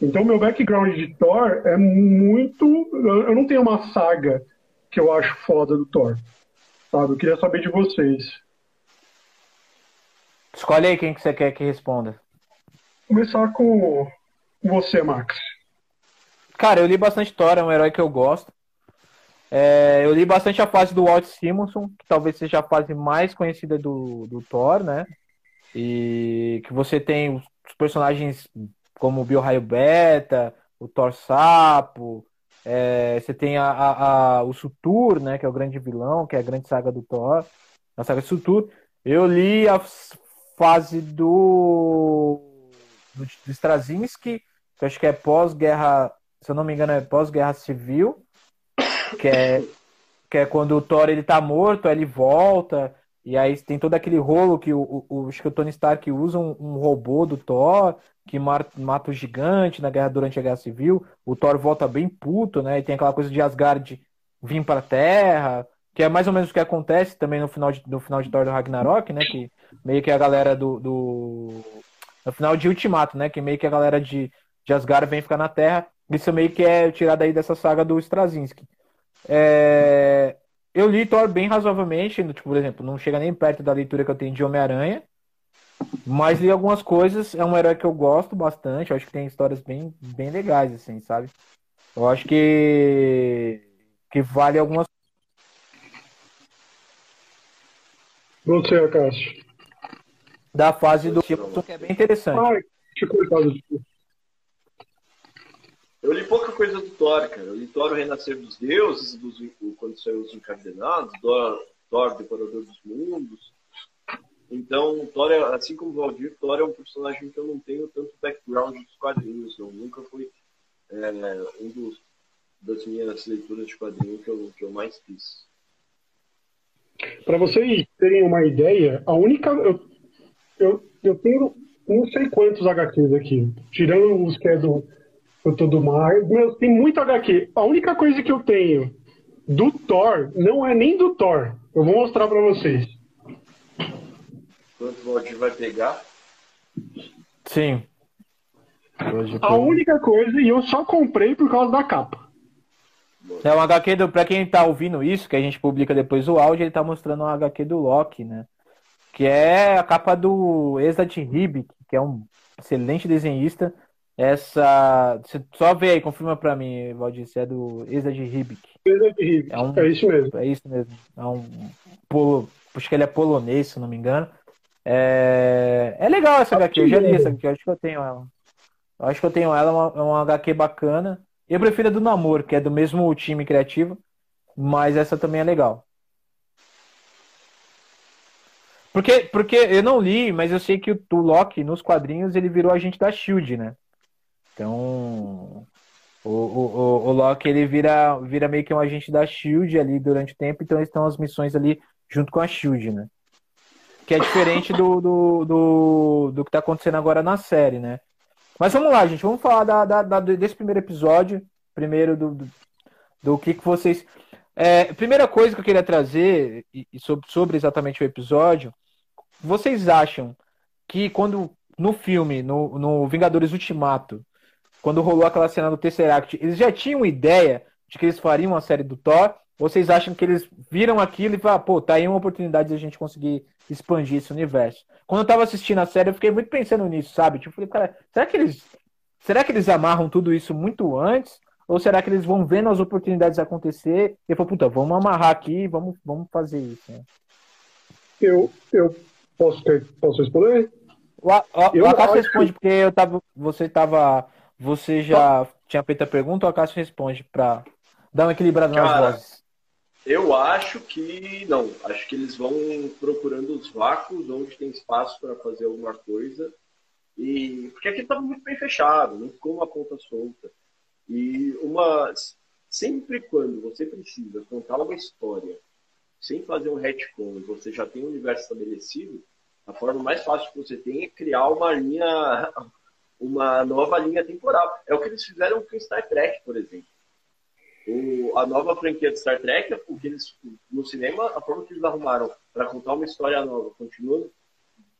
Então, meu background de Thor é muito. Eu não tenho uma saga que eu acho foda do Thor. Sabe? Eu queria saber de vocês. Escolhe aí quem que você quer que responda. Vou começar com você, Max. Cara, eu li bastante Thor, é um herói que eu gosto. É, eu li bastante a fase do Walt Simonson, que talvez seja a fase mais conhecida do, do Thor, né? E que você tem os personagens como o Bill Raio Beta, o Thor Sapo, é, você tem a, a, a, o Sutur, né, que é o grande vilão, que é a grande saga do Thor, a saga de Sutur. Eu li a fase do, do, do que acho que é pós-guerra, se eu não me engano, é pós-guerra civil, que é, que é quando o Thor ele tá morto, aí ele volta, e aí tem todo aquele rolo que o, o, o Tony Stark usa um, um robô do Thor que mata o gigante na guerra durante a Guerra Civil. O Thor volta bem puto, né? E tem aquela coisa de Asgard vir para a Terra, que é mais ou menos o que acontece também no final de, no final de Thor do Ragnarok, né? Que meio que a galera do, do no final de Ultimato, né? Que meio que a galera de, de Asgard vem ficar na Terra. Isso meio que é tirado aí dessa saga do Straczynski. É... Eu li Thor bem razoavelmente, tipo, por exemplo, não chega nem perto da leitura que eu tenho de Homem-Aranha. Mas li algumas coisas, é um herói que eu gosto bastante, eu acho que tem histórias bem, bem legais, assim, sabe? Eu acho que, que vale algumas. Você, Acácio. Da fase do tipo, que é bem interessante. Ai, Eu li pouca coisa do Thor, cara. Eu li Thor, o Renascer dos Deuses, dos, quando saiu os Encadenados, Thor, Thor, Decorador dos Mundos. Então, Thor, é, assim como o Valdir, Thor é um personagem que eu não tenho tanto background dos quadrinhos. Não. Nunca foi é, um dos, das minhas leituras de quadrinhos que eu, que eu mais fiz. Para vocês terem uma ideia, a única. Eu, eu, eu tenho não sei quantos HQs aqui, tirando os que é do, do Tudo Mais, mas tem muito HQ. A única coisa que eu tenho do Thor não é nem do Thor. Eu vou mostrar para vocês. Quanto o Valdir vai pegar? Sim. Hoje a única coisa, e eu só comprei por causa da capa. É um HQ do. Pra quem tá ouvindo isso, que a gente publica depois o áudio, ele tá mostrando um HQ do Loki, né? Que é a capa do Exat Ribic, que é um excelente desenhista. Essa. Você só vê aí, confirma pra mim, Valdir, se é do Exat Ribic. Exat Ribic. É, um, é isso mesmo. É isso mesmo. É um. Polo, acho que ele é polonês, se não me engano. É, é legal essa HQ, eu já li essa HQ, acho que eu tenho ela. Eu acho que eu tenho ela, é uma, é uma HQ bacana. Eu prefiro a do Namor, que é do mesmo time criativo, mas essa também é legal. Porque, porque eu não li, mas eu sei que o, o Loki, nos quadrinhos, ele virou agente da SHIELD, né? Então, o, o, o, Loki, ele vira, vira meio que um agente da SHIELD ali durante o tempo, então estão as missões ali junto com a SHIELD, né? que é diferente do, do, do, do que está acontecendo agora na série, né? Mas vamos lá, gente, vamos falar da, da, da desse primeiro episódio, primeiro do, do, do que, que vocês. É, primeira coisa que eu queria trazer e, e sobre, sobre exatamente o episódio, vocês acham que quando no filme, no, no Vingadores Ultimato, quando rolou aquela cena do Tesseract, eles já tinham ideia de que eles fariam uma série do Thor? Vocês acham que eles viram aquilo e falaram, pô, tá aí uma oportunidade de a gente conseguir expandir esse universo? Quando eu tava assistindo a série, eu fiquei muito pensando nisso, sabe? Tipo, falei, cara, será que eles. Será que eles amarram tudo isso muito antes? Ou será que eles vão vendo as oportunidades acontecer e falam, puta, vamos amarrar aqui vamos, vamos fazer isso? Né? Eu, eu posso, posso responder? O, o, eu o Acácio responde, porque eu tava, você tava. Você já tinha feito a pergunta, o Acácio responde para dar uma equilibrada nas vozes. Eu acho que não. Acho que eles vão procurando os vácuos onde tem espaço para fazer alguma coisa. E porque aqui estava muito bem fechado, não ficou uma ponta solta. E uma sempre quando você precisa contar uma história sem fazer um retcon, você já tem um universo estabelecido, a forma mais fácil que você tem é criar uma linha uma nova linha temporal. É o que eles fizeram com Star Trek, por exemplo o, a nova franquia de Star Trek, o que eles, no cinema, a forma que eles arrumaram para contar uma história nova, continuando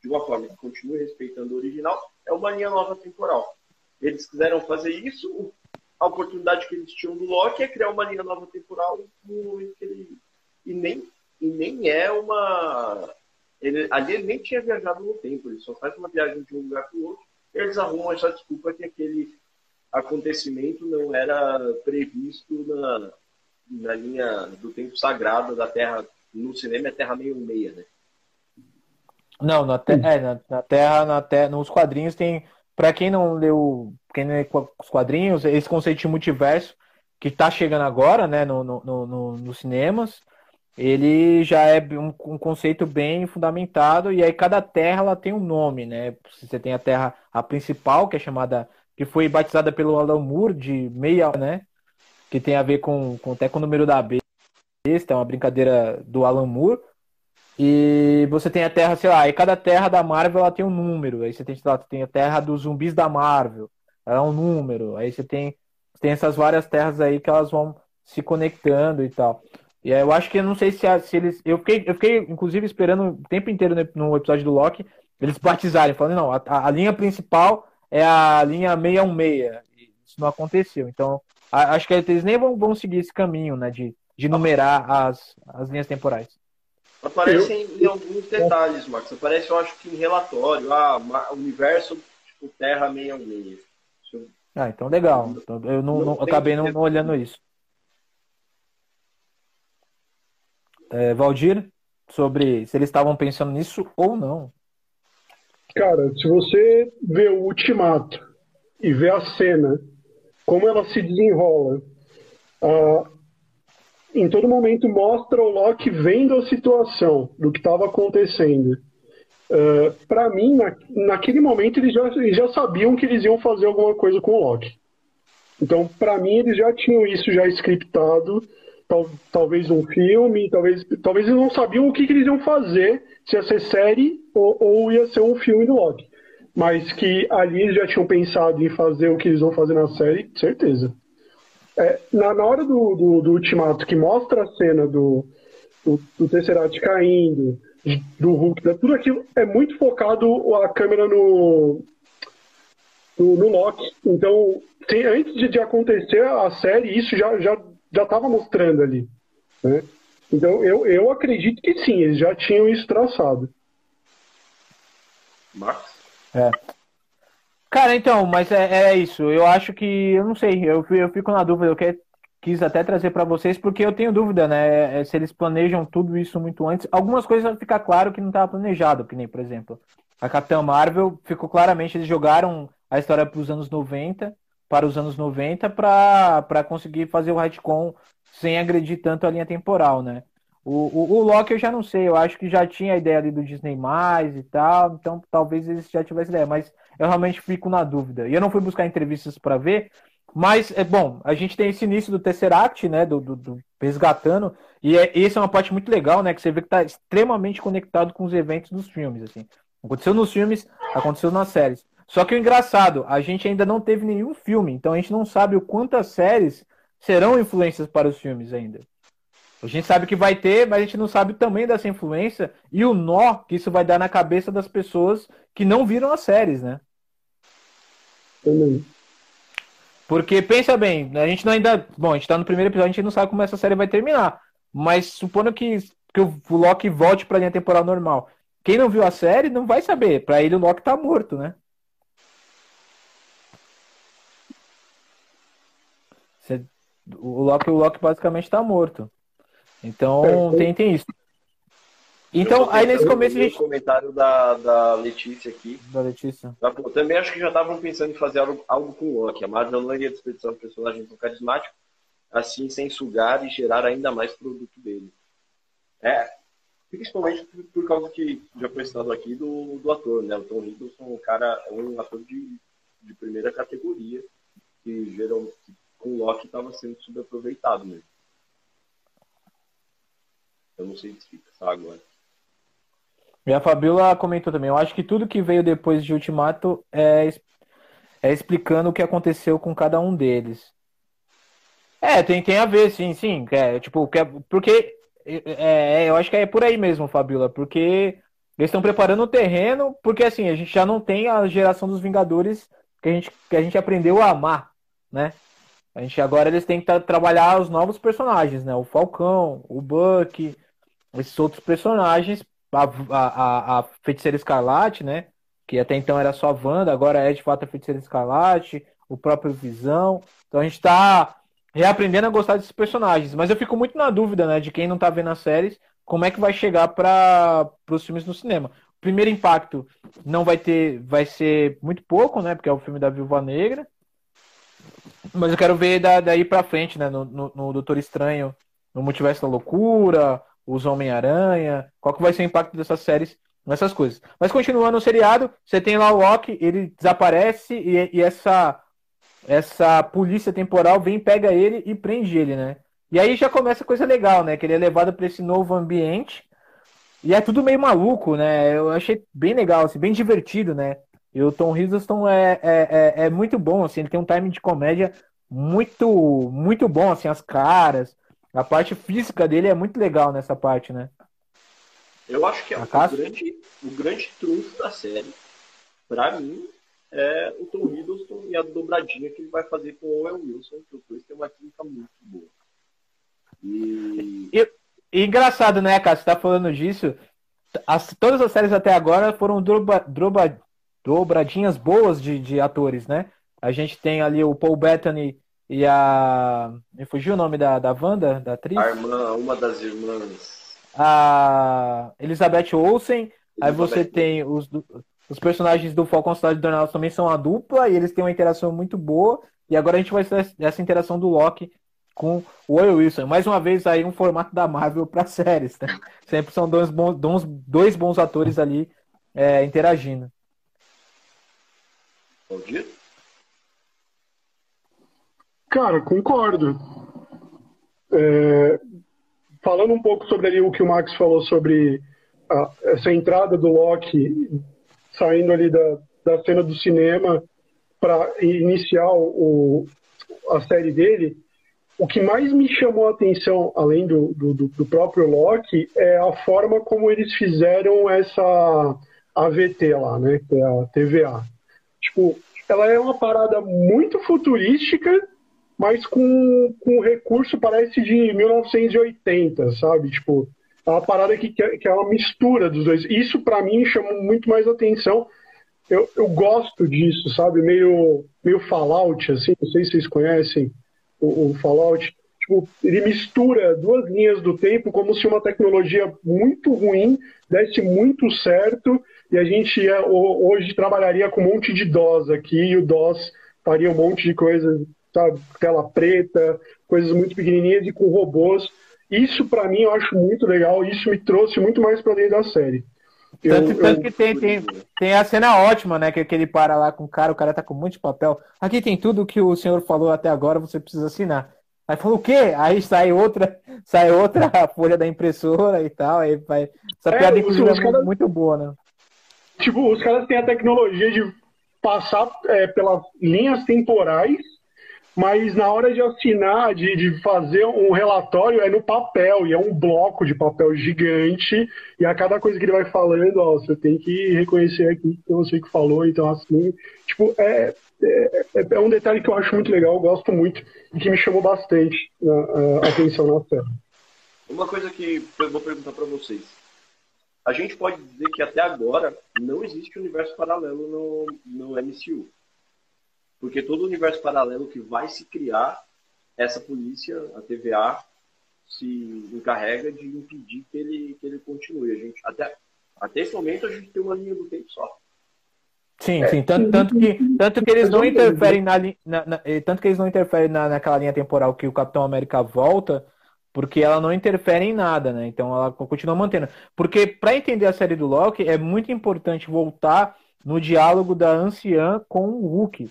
de uma forma que continue respeitando o original, é uma linha nova temporal. Eles quiseram fazer isso, a oportunidade que eles tinham do Loki é criar uma linha nova temporal no momento que ele. E nem, e nem é uma. Ele, ali ele nem tinha viajado no tempo, ele só faz uma viagem de um lugar para o outro, eles arrumam essa desculpa que aquele acontecimento não era previsto na, na linha do tempo sagrado da Terra. No cinema é Terra meio meia, né? Não, na, te é, na, na Terra, na terra, nos quadrinhos tem. Para quem não leu, quem não leu os quadrinhos, esse conceito de multiverso que está chegando agora, né, no, no, no, nos cinemas, ele já é um, um, conceito bem fundamentado e aí cada terra ela tem um nome, né? Você tem a terra a principal que é chamada que foi batizada pelo Alan Moore de meia, né? Que tem a ver com, com até com o número da besta, é uma brincadeira do Alan Moore. E você tem a terra, sei lá, e cada terra da Marvel ela tem um número. Aí você tem, lá, tem a terra dos zumbis da Marvel, ela é um número. Aí você tem, tem essas várias terras aí que elas vão se conectando e tal. E eu acho que eu não sei se, se eles. Eu fiquei, eu fiquei, inclusive, esperando o tempo inteiro no, no episódio do Loki eles batizarem, falando, não, a, a, linha principal é a linha 616. Isso não aconteceu. Então, a, acho que eles nem vão, vão seguir esse caminho, né, de, de numerar as, as linhas temporais. Aparecem em alguns detalhes, Max. Aparece, eu acho que em relatório, ah, universo tipo Terra 616. Ah, então legal. Eu não, não acabei não, não, olhando isso. É, Valdir, sobre se eles estavam pensando nisso ou não. Cara, se você vê o Ultimato e vê a cena, como ela se desenrola, em todo momento mostra o Loki vendo a situação do que estava acontecendo. Uh, para mim, na, naquele momento, eles já, eles já sabiam que eles iam fazer alguma coisa com o Loki. Então, para mim, eles já tinham isso já scriptado, tal, talvez um filme, talvez, talvez eles não sabiam o que, que eles iam fazer, se ia ser série ou, ou ia ser um filme do Loki. Mas que ali eles já tinham pensado em fazer o que eles vão fazer na série, certeza. É, na, na hora do, do, do, Ultimato, que mostra a cena do, do, do Tesseract caindo, do Hulk, tudo aquilo é muito focado a câmera no, no, no Loki. Então, tem, antes de, de, acontecer a série, isso já já já estava mostrando ali. Né? Então, eu, eu acredito que sim, eles já tinham isso traçado. Marcos? É. Cara, então, mas é, é isso. Eu acho que, eu não sei, eu, eu fico na dúvida. Eu quero, quis até trazer para vocês porque eu tenho dúvida, né? É, se eles planejam tudo isso muito antes. Algumas coisas ficar claro que não estava planejado, que nem, por exemplo, a Capitã Marvel ficou claramente, eles jogaram a história para os anos 90, para os anos 90, para conseguir fazer o retcon sem agredir tanto a linha temporal, né? O, o, o, Loki eu já não sei, eu acho que já tinha a ideia ali do Disney mais e tal, então talvez eles já tivessem ideia, mas eu realmente fico na dúvida. E eu não fui buscar entrevistas para ver, mas é bom, a gente tem esse início do Tesseract, né, do, do, do resgatando, e é, esse é uma parte muito legal, né, que você vê que está extremamente conectado com os eventos dos filmes, assim. Aconteceu nos filmes, aconteceu nas séries. Só que o engraçado, a gente ainda não teve nenhum filme, então a gente não sabe o quantas séries serão influências para os filmes ainda. A gente sabe que vai ter, mas a gente não sabe também dessa influência e o nó que isso vai dar na cabeça das pessoas que não viram as séries, né? Também. Porque pensa bem, a gente não ainda. Bom, a gente tá no primeiro episódio, a gente não sabe como essa série vai terminar. Mas supondo que, que o Loki volte pra linha temporal normal. Quem não viu a série não vai saber. Pra ele o Loki tá morto, né? O Loki, o Loki basicamente tá morto. Então tem, tem isso. Então, aí nesse começo a gente. comentário da, da Letícia aqui. Da Letícia. Eu também acho que já estavam pensando em fazer algo, algo com o Loki. A Marvel não iria desperdiçar um personagem tão carismático, assim, sem sugar e gerar ainda mais produto dele. É, principalmente por, por causa que já foi citado aqui do, do ator, né? O Tom Hiddleston, um cara, é um ator de, de primeira categoria, que geralmente o Loki estava sendo subaproveitado mesmo. Eu não sei explicar agora. E a Fabiola comentou também. Eu acho que tudo que veio depois de Ultimato é, é explicando o que aconteceu com cada um deles. É, tem, tem a ver, sim, sim. É, tipo, é, porque é, é, eu acho que é por aí mesmo, Fabiola, porque eles estão preparando o terreno, porque assim, a gente já não tem a geração dos Vingadores que a gente, que a gente aprendeu a amar, né? A gente agora eles têm que trabalhar os novos personagens, né? O Falcão, o Buck, esses outros personagens, a, a, a Feiticeira Escarlate, né? Que até então era só a Wanda, agora é de fato a Feiticeira Escarlate, o próprio Visão. Então a gente tá reaprendendo a gostar desses personagens. Mas eu fico muito na dúvida, né, de quem não tá vendo as séries, como é que vai chegar para os filmes no cinema. Primeiro impacto não vai ter, vai ser muito pouco, né, porque é o filme da Viúva Negra. Mas eu quero ver da, daí pra frente, né, no, no, no Doutor Estranho, no Multiverso da Loucura, os Homem-Aranha, qual que vai ser o impacto dessas séries nessas coisas. Mas continuando o seriado, você tem lá o Loki, ele desaparece e, e, essa essa polícia temporal vem, pega ele e prende ele, né? E aí já começa coisa legal, né? Que ele é levado para esse novo ambiente e é tudo meio maluco, né? Eu achei bem legal, assim, bem divertido, né? E o Tom Hiddleston é, é, é, é muito bom, assim, ele tem um timing de comédia muito, muito bom, assim, as caras, A parte física dele é muito legal nessa parte, né? Eu acho que é o grande, o grande trunfo da série, para mim, é o Tom Hiddleston e a dobradinha que ele vai fazer com o Owen Wilson, que os dois têm uma química muito boa. E... e, e engraçado, né, cara? Você tá falando disso. As, todas as séries até agora foram droba, droba, dobradinhas boas de, de atores, né? A gente tem ali o Paul Bettany e a. Me fugiu o nome da, da Wanda, da atriz? A irmã, uma das irmãs. A Elizabeth Olsen. Elizabeth aí você tem os, os personagens do Falcão Cidade do Dornados também são a dupla e eles têm uma interação muito boa. E agora a gente vai ter essa interação do Loki com o Owen Wilson. Mais uma vez aí um formato da Marvel para séries, né? Sempre são dois bons, dois bons atores ali é, interagindo. Valdir? Cara, concordo. É, falando um pouco sobre ali o que o Max falou sobre a, essa entrada do Loki saindo ali da, da cena do cinema para iniciar o, a série dele, o que mais me chamou a atenção, além do, do, do, próprio Loki, é a forma como eles fizeram essa AVT lá, né? Que é a TVA. Tipo, ela é uma parada muito futurística, mas com, com recurso parece de 1980, sabe? Tipo, é uma parada que, que é uma mistura dos dois. Isso para mim chama muito mais atenção. Eu, eu gosto disso, sabe? Meio, meio Fallout, assim, não sei se vocês conhecem o, o Fallout, tipo, ele mistura duas linhas do tempo como se uma tecnologia muito ruim desse muito certo e a gente ia, hoje trabalharia com um monte de DOS aqui e o DOS faria um monte de coisas, sabe, tela preta, coisas muito pequenininhas e com robôs. Isso para mim eu acho muito legal, isso me trouxe muito mais para dentro da série. Tanto, eu, tanto eu... que tem, tem, tem a cena ótima, né? Que, que ele para lá com o cara, o cara tá com muito papel. Aqui tem tudo que o senhor falou até agora, você precisa assinar. Aí falou o quê? Aí sai outra, sai outra folha da impressora e tal. Aí vai. Essa é, piada, inclusive, é cara... muito boa, né? Tipo, os caras têm a tecnologia de passar é, pelas linhas temporais mas na hora de assinar, de, de fazer um relatório, é no papel, e é um bloco de papel gigante, e a cada coisa que ele vai falando, ó, você tem que reconhecer aqui que você que falou, então assim, tipo, é, é, é, um detalhe que eu acho muito legal, eu gosto muito, e que me chamou bastante a, a atenção na série. Uma coisa que eu vou perguntar para vocês. A gente pode dizer que até agora não existe universo paralelo no, no MCU. Porque todo o universo paralelo que vai se criar, essa polícia, a TVA, se encarrega de impedir que ele, que ele continue. A gente, até, até esse momento a gente tem uma linha do tempo só. Sim, é. sim. Tanto, tanto, que, tanto que eles não interferem na, na, na, tanto que eles não interferem na, naquela linha temporal que o Capitão América volta, porque ela não interfere em nada, né? Então ela continua mantendo. Porque para entender a série do Loki é muito importante voltar no diálogo da anciã com o Hulk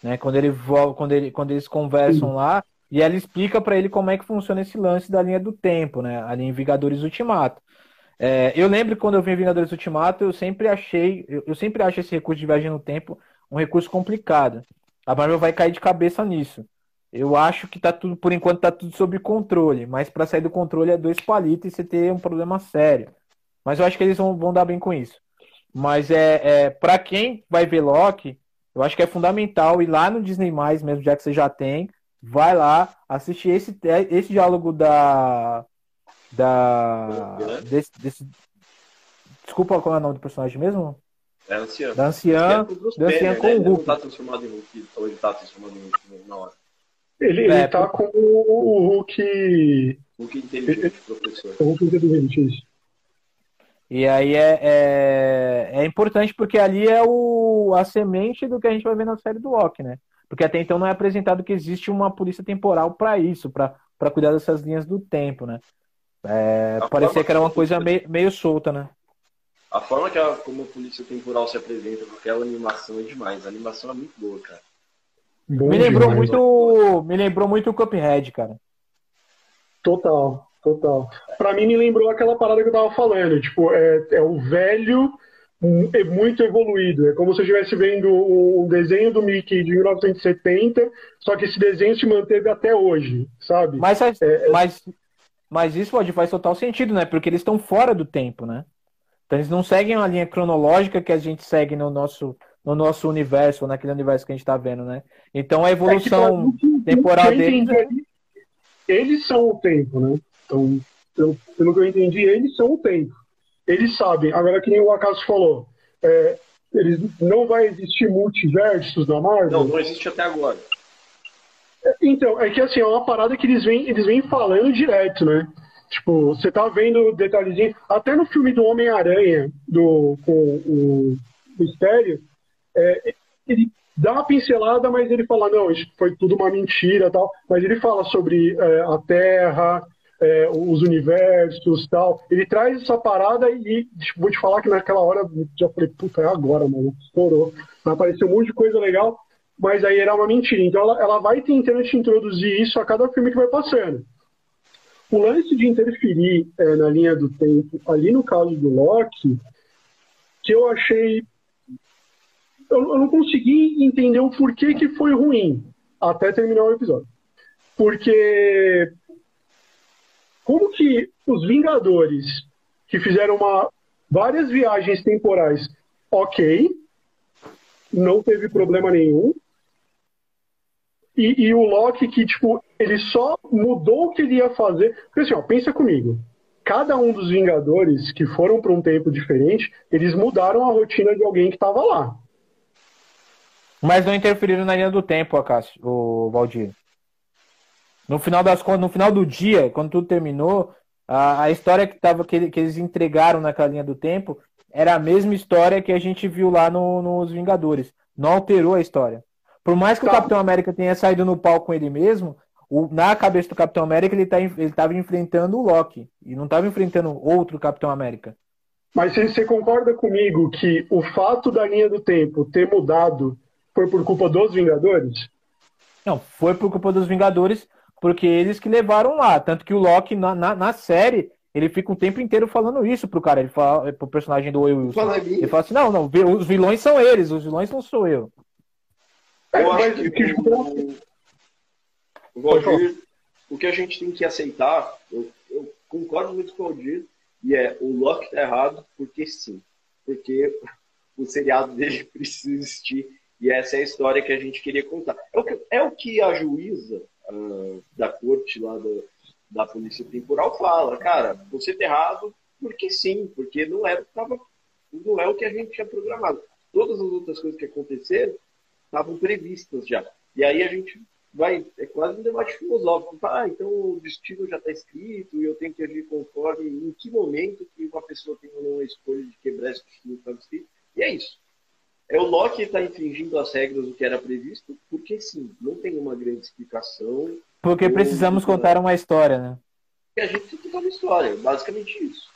né? Quando ele quando ele quando eles conversam lá e ela explica para ele como é que funciona esse lance da linha do tempo, né? Ali em Vingadores Ultimato. É, eu lembro que quando eu vi Vingadores Ultimato, eu sempre achei, eu, eu, sempre acho esse recurso de viagem no tempo um recurso complicado. A Marvel vai cair de cabeça nisso. Eu acho que tá tudo, por enquanto, tá tudo sob controle, mas para sair do controle é dois palitos e você ter um problema sério. Mas eu acho que eles vão, vão dar bem com isso. Mas é, é para quem vai ver Loki, eu acho que é fundamental ir lá no Disney Mais, mesmo já que você já tem, vai lá, assistir esse, esse diálogo da. Da. Desse, desse... Desculpa, qual é o nome do personagem mesmo? É anciã. Da anciã, da anciã com né? o Hulk. Ele não tá transformado em Hulk, ele tá transformado em Hulk na hora. Ele, ele é, tá com o Hulk. Hulk inteligente, professor. O Hulk inteligente, isso. E aí é, é, é, importante porque ali é o, a semente do que a gente vai ver na série do Loki, né? Porque até então não é apresentado que existe uma polícia temporal para isso, para cuidar dessas linhas do tempo, né? É, parecia que era uma coisa meio, meio solta, né? A forma que a, como a polícia temporal se apresenta com aquela animação é demais. A animação é muito boa, cara. Bom me lembrou demais, muito. Me lembrou muito o Cuphead, cara. Total. Total. Para mim me lembrou aquela parada que eu tava falando, tipo, é, é o velho é muito evoluído. É como se eu estivesse vendo um desenho do Mickey de 1970, só que esse desenho se manteve até hoje, sabe? Mas, é, é, mas, mas isso pode faz total sentido, né? Porque eles estão fora do tempo, né? Então eles não seguem uma linha cronológica que a gente segue no nosso, no nosso universo, naquele universo que a gente está vendo, né? Então a evolução é que, temporal deles. Eles são o tempo, né? Então, pelo que eu entendi, eles são o tempo eles sabem. Agora, que nem o Acaso falou, é, eles, não vai existir multiversos na Marvel? Não, não existe até agora. É, então, é que assim, é uma parada que eles vêm, eles vêm falando direto, né? Tipo, você tá vendo detalhezinho. Até no filme do Homem-Aranha, do, com o Mistério, é, ele dá uma pincelada, mas ele fala, não, isso foi tudo uma mentira tal. Mas ele fala sobre é, a Terra, é, os universos tal. Ele traz essa parada e tipo, vou te falar que naquela hora já falei, puta, é agora, mano, estourou. Apareceu um monte de coisa legal, mas aí era uma mentira. Então ela, ela vai tentando te introduzir isso a cada filme que vai passando. O lance de interferir é, na linha do tempo, ali no caso do Loki, que eu achei. Eu, não consegui entender o porquê que foi ruim até terminar o episódio. Porque como que os Vingadores, que fizeram uma, várias viagens temporais, ok, não teve problema nenhum, e, e, o Loki que, tipo, ele só mudou o que ele ia fazer. Porque assim, ó, pensa comigo. Cada um dos Vingadores que foram para um tempo diferente, eles mudaram a rotina de alguém que estava lá. Mas não interferiram na linha do tempo, Acácio, o Valdir. No final das contas, no final do dia, quando tudo terminou, a, a história que, tava, que, que, eles entregaram naquela linha do tempo era a mesma história que a gente viu lá no, nos Vingadores. Não alterou a história. Por mais que o Capitão América tenha saído no palco com ele mesmo, o, na cabeça do Capitão América ele tá, estava enfrentando o Loki. E não estava enfrentando outro Capitão América. Mas você concorda comigo que o fato da linha do tempo ter mudado foi por culpa dos Vingadores? Não, foi por culpa dos Vingadores, porque eles que levaram lá. Tanto que o Loki, na, na, na série, ele fica o tempo inteiro falando isso pro cara. Ele fala pro personagem do Will Wilson. Ele fala assim: não, não, os vilões são eles, os vilões não sou eu. Eu acho que o, o Valdir, o que a gente tem que aceitar, eu, eu concordo muito com o Valdir, e é o Loki tá errado porque sim. Porque o seriado dele precisa existir. E essa é a história que a gente queria contar. É o que, é o que a juíza uh, da corte lá do, da polícia temporal fala, cara, você tá errado porque sim, porque não é, tava, não é o que a gente tinha programado. Todas as outras coisas que aconteceram estavam previstas já. E aí a gente vai, é quase um debate filosófico. Ah, então o destino já está escrito e eu tenho que agir conforme em que momento que uma pessoa tem uma escolha de quebrar esse destino que estava escrito. E é isso. É o Loki está infringindo as regras do que era previsto, porque sim, não tem uma grande explicação. Porque precisamos contar uma história, né? E a gente tem que contar uma história, basicamente isso.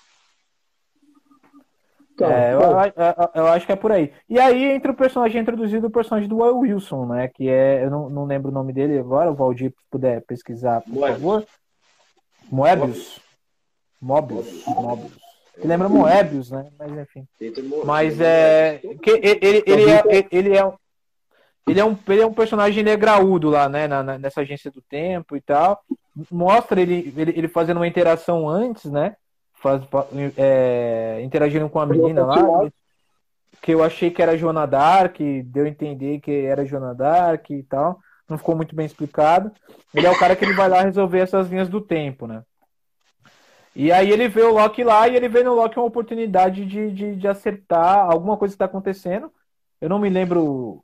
Tá, é, eu, eu, eu, acho que é por aí. E aí entra o personagem introduzido, o personagem do Will Wilson, né? Que é, eu não, não lembro o nome dele agora, o Valdir puder pesquisar, por Moebius. favor. Moebius. Mobius. Mobius. Que lembra Moebius, né? Mas enfim. Mas é. Que ele, ele, é, ele, é, ele, é um, ele é um personagem ele é graúdo lá, né? Na, na, nessa agência do tempo e tal. Mostra ele, ele, ele fazendo uma interação antes, né? Faz, é, interagindo com a menina lá. Que eu achei que era Joana Dark, deu a entender que era Joana Dark e tal. Não ficou muito bem explicado. Ele é o cara que ele vai lá resolver essas linhas do tempo, né? E aí ele vê o Loki lá e ele vê no Loki uma oportunidade de, de, de acertar alguma coisa que está acontecendo. Eu não me lembro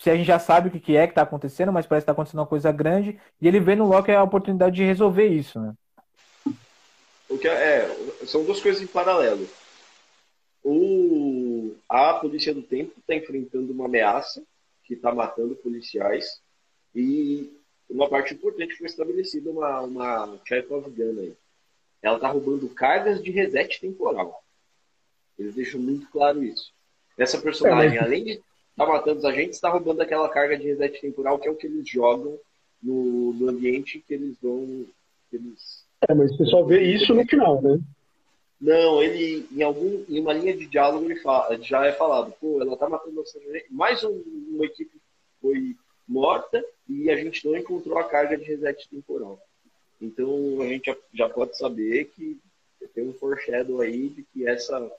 se a gente já sabe o que, que é que está acontecendo, mas parece que está acontecendo uma coisa grande. E ele vê no Loki a oportunidade de resolver isso, né? O que é, é são duas coisas em paralelo. O, a Polícia do Tempo está enfrentando uma ameaça que está matando policiais. E uma parte importante foi estabelecida uma, uma Chekhov Gun aí ela está roubando cargas de reset temporal. Eles deixam muito claro isso. Essa personagem, é, mas... além de estar tá matando os agentes, está roubando aquela carga de reset temporal que é o que eles jogam no, no ambiente que eles vão. Que eles... É, mas você só vê isso no final, né? Não, ele, em algum, em uma linha de diálogo, ele fala, já é falado, pô, ela tá matando nossa mais um, uma equipe foi morta e a gente não encontrou a carga de reset temporal. Então a gente já, já pode saber que tem um foreshadow aí de que essa,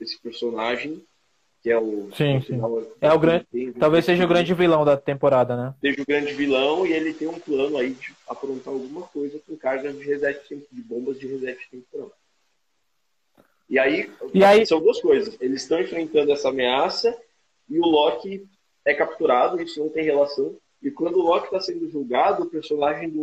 esse personagem, que é o. Sim, sim. É o grande. Talvez seja o grande vilão da temporada, né? Seja o grande vilão e ele tem um plano aí de aprontar alguma coisa com cargas de reset de bombas de reset temporal. E aí, e aí... são duas coisas. Eles estão enfrentando essa ameaça e o Loki é capturado, isso não tem relação. E quando o Loki está sendo julgado, o personagem do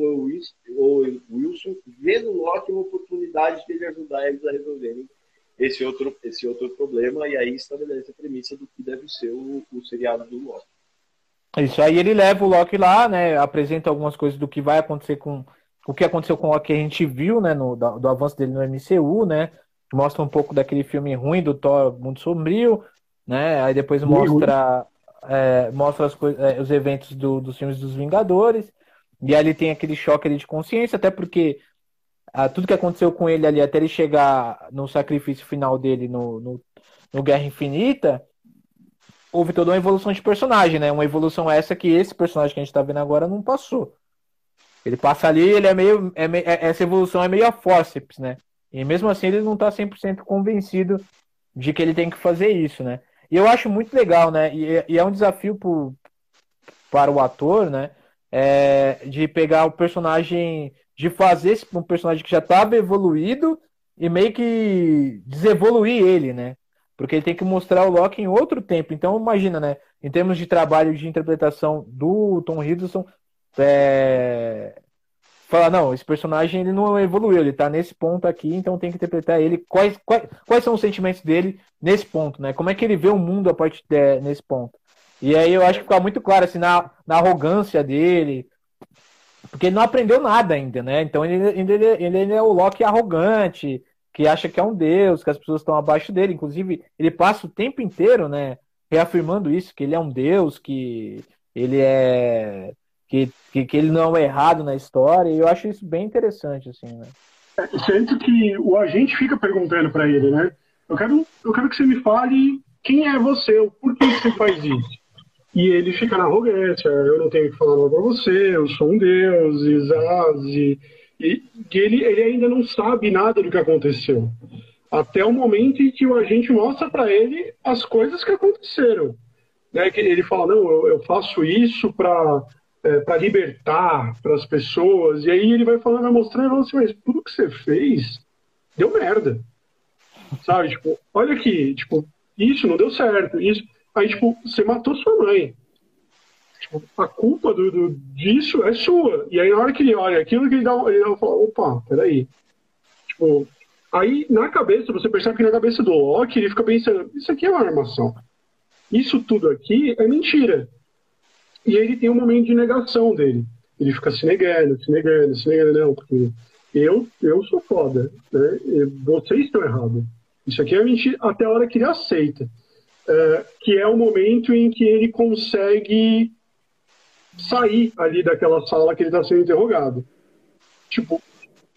Owen Wilson vê no Loki uma oportunidade de ele ajudar eles a resolverem esse outro, esse outro problema, e aí estabelece a premissa do que deve ser o, o seriado do Loki. Isso aí ele leva o Loki lá, né? Apresenta algumas coisas do que vai acontecer com o que aconteceu com o Loki que a gente viu, né? No, do, do avanço dele no MCU, né? Mostra um pouco daquele filme ruim do Thor muito sombrio, né? Aí depois mostra é, mostra é, os eventos do, dos filmes dos Vingadores. E ali tem aquele choque ali de consciência, até porque ah, tudo que aconteceu com ele ali, até ele chegar no sacrifício final dele no, no, no, Guerra Infinita, houve toda uma evolução de personagem, né? Uma evolução essa que esse personagem que a gente tá vendo agora não passou. Ele passa ali, ele é meio. É, é, essa evolução é meio a forceps, né? E mesmo assim ele não tá 100% convencido de que ele tem que fazer isso, né? E eu acho muito legal, né? E, e é um desafio pro, para o ator, né? É, de pegar o personagem, de fazer um personagem que já estava evoluído e meio que desevoluir ele, né? Porque ele tem que mostrar o Loki em outro tempo. Então, imagina, né? Em termos de trabalho de interpretação do Tom Hiddleston, é, falar, não, esse personagem ele não evoluiu, ele tá nesse ponto aqui, então tem que interpretar ele. Quais, quais, quais são os sentimentos dele nesse ponto, né? Como é que ele vê o mundo a partir de, nesse ponto? E aí eu acho que fica muito claro, assim, na, na arrogância dele, porque ele não aprendeu nada ainda, né? Então ele, ele, ele, ele é o Loki arrogante, que acha que é um deus, que as pessoas estão abaixo dele. Inclusive, ele passa o tempo inteiro, né, reafirmando isso, que ele é um deus, que ele é que, que, que, ele não é errado na história, e eu acho isso bem interessante, assim, né? É, que o agente fica perguntando para ele, né? Eu quero, eu quero que você me fale quem é você, por que você faz isso? E ele fica na arrogância, eu não tenho que falar nada pra você, eu sou um deus, e, e, e, e ele, ele ainda não sabe nada do que aconteceu. Até o momento em que o agente mostra para ele as coisas que aconteceram. Né? Que ele fala, não, eu, eu faço isso para é, para libertar para as pessoas. E aí ele vai falando, vai mostrando, assim, mas tudo que você fez deu merda. Sabe? Tipo, olha aqui, tipo, isso não deu certo. Isso. Aí, tipo, você matou sua mãe. Tipo, a culpa do, do, disso é sua. E aí, na hora que ele olha aquilo, que ele dá, ele dá fala, opa, peraí. Tipo, aí na cabeça, você percebe que na cabeça do Loki, ele fica pensando, isso aqui é uma armação. Isso tudo aqui é mentira. E ele tem um momento de negação dele. Ele fica se negando, se negando, se negando, não, porque eu, eu sou foda, né? vocês estão errados. Isso aqui é mentira até a hora que ele aceita. É, que é o momento em que ele consegue sair ali daquela sala que ele está sendo interrogado. Tipo,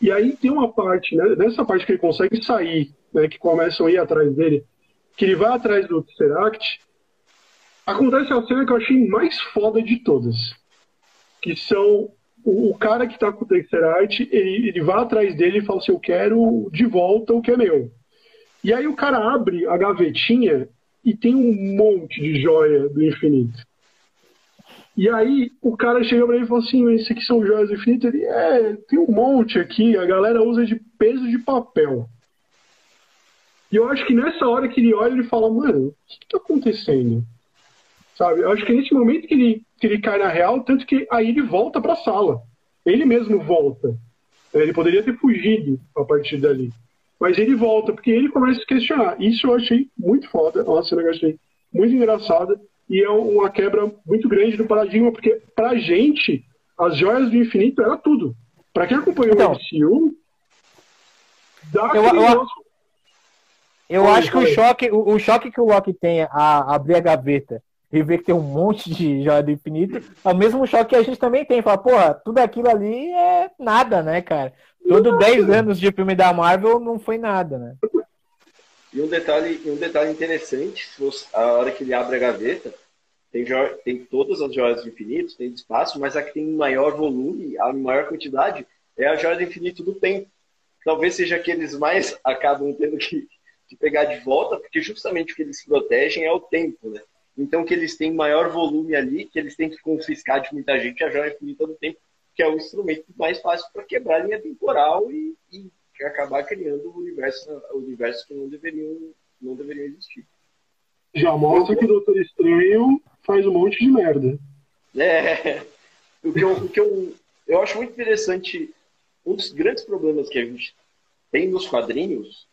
e aí tem uma parte, né, nessa parte que ele consegue sair, né, que começam a ir atrás dele, que ele vai atrás do Tesseract, Acontece a cena que eu achei mais foda de todas. Que são o, o cara que tá com o Tesseract, ele, ele vai atrás dele e fala assim: Eu quero de volta o que é meu. E aí o cara abre a gavetinha e tem um monte de joia do infinito. E aí o cara chega pra ele e fala assim: Esse aqui são joias do infinito? Ele é, tem um monte aqui, a galera usa de peso de papel. E eu acho que nessa hora que ele olha, ele fala: Mano, o que, que tá acontecendo? Sabe? Eu acho que é nesse momento que ele, que ele cai na real, tanto que aí ele volta para a sala. Ele mesmo volta. Ele poderia ter fugido a partir dali. Mas ele volta, porque ele começa a se questionar. Isso eu achei muito foda, uma cena que eu achei muito engraçada. E é uma quebra muito grande do paradigma, porque pra gente, as joias do infinito era tudo. Pra quem acompanhou então, o MCU, dá eu, eu, eu acho que o choque, o, o, choque que o Loki tem a abrir a gaveta e ver que tem um monte de joia do infinito, é o mesmo choque que a gente também tem. Fala, porra, tudo aquilo ali é nada, né, cara? Todo 10 anos de filme da Marvel não foi nada, né? E um detalhe, um detalhe interessante, você, a hora que ele abre a gaveta, tem, tem todas as joias do infinito, tem espaço, mas a que tem maior volume, a maior quantidade, é a joia do infinito do tempo. Talvez seja que eles mais acabam tendo que, que pegar de volta, porque justamente o que eles protegem é o tempo, né? Então que eles têm maior volume ali, que eles têm que confiscar de muita gente a joia infinita do tempo, que é o instrumento mais fácil para quebrar a linha temporal e, e acabar criando o universo, o universo que não deveriam, não deveriam existir. Já mostra que o Doutor Estranho faz um monte de merda. É. O que eu, o que eu, eu acho muito interessante, um dos grandes problemas que a gente tem nos quadrinhos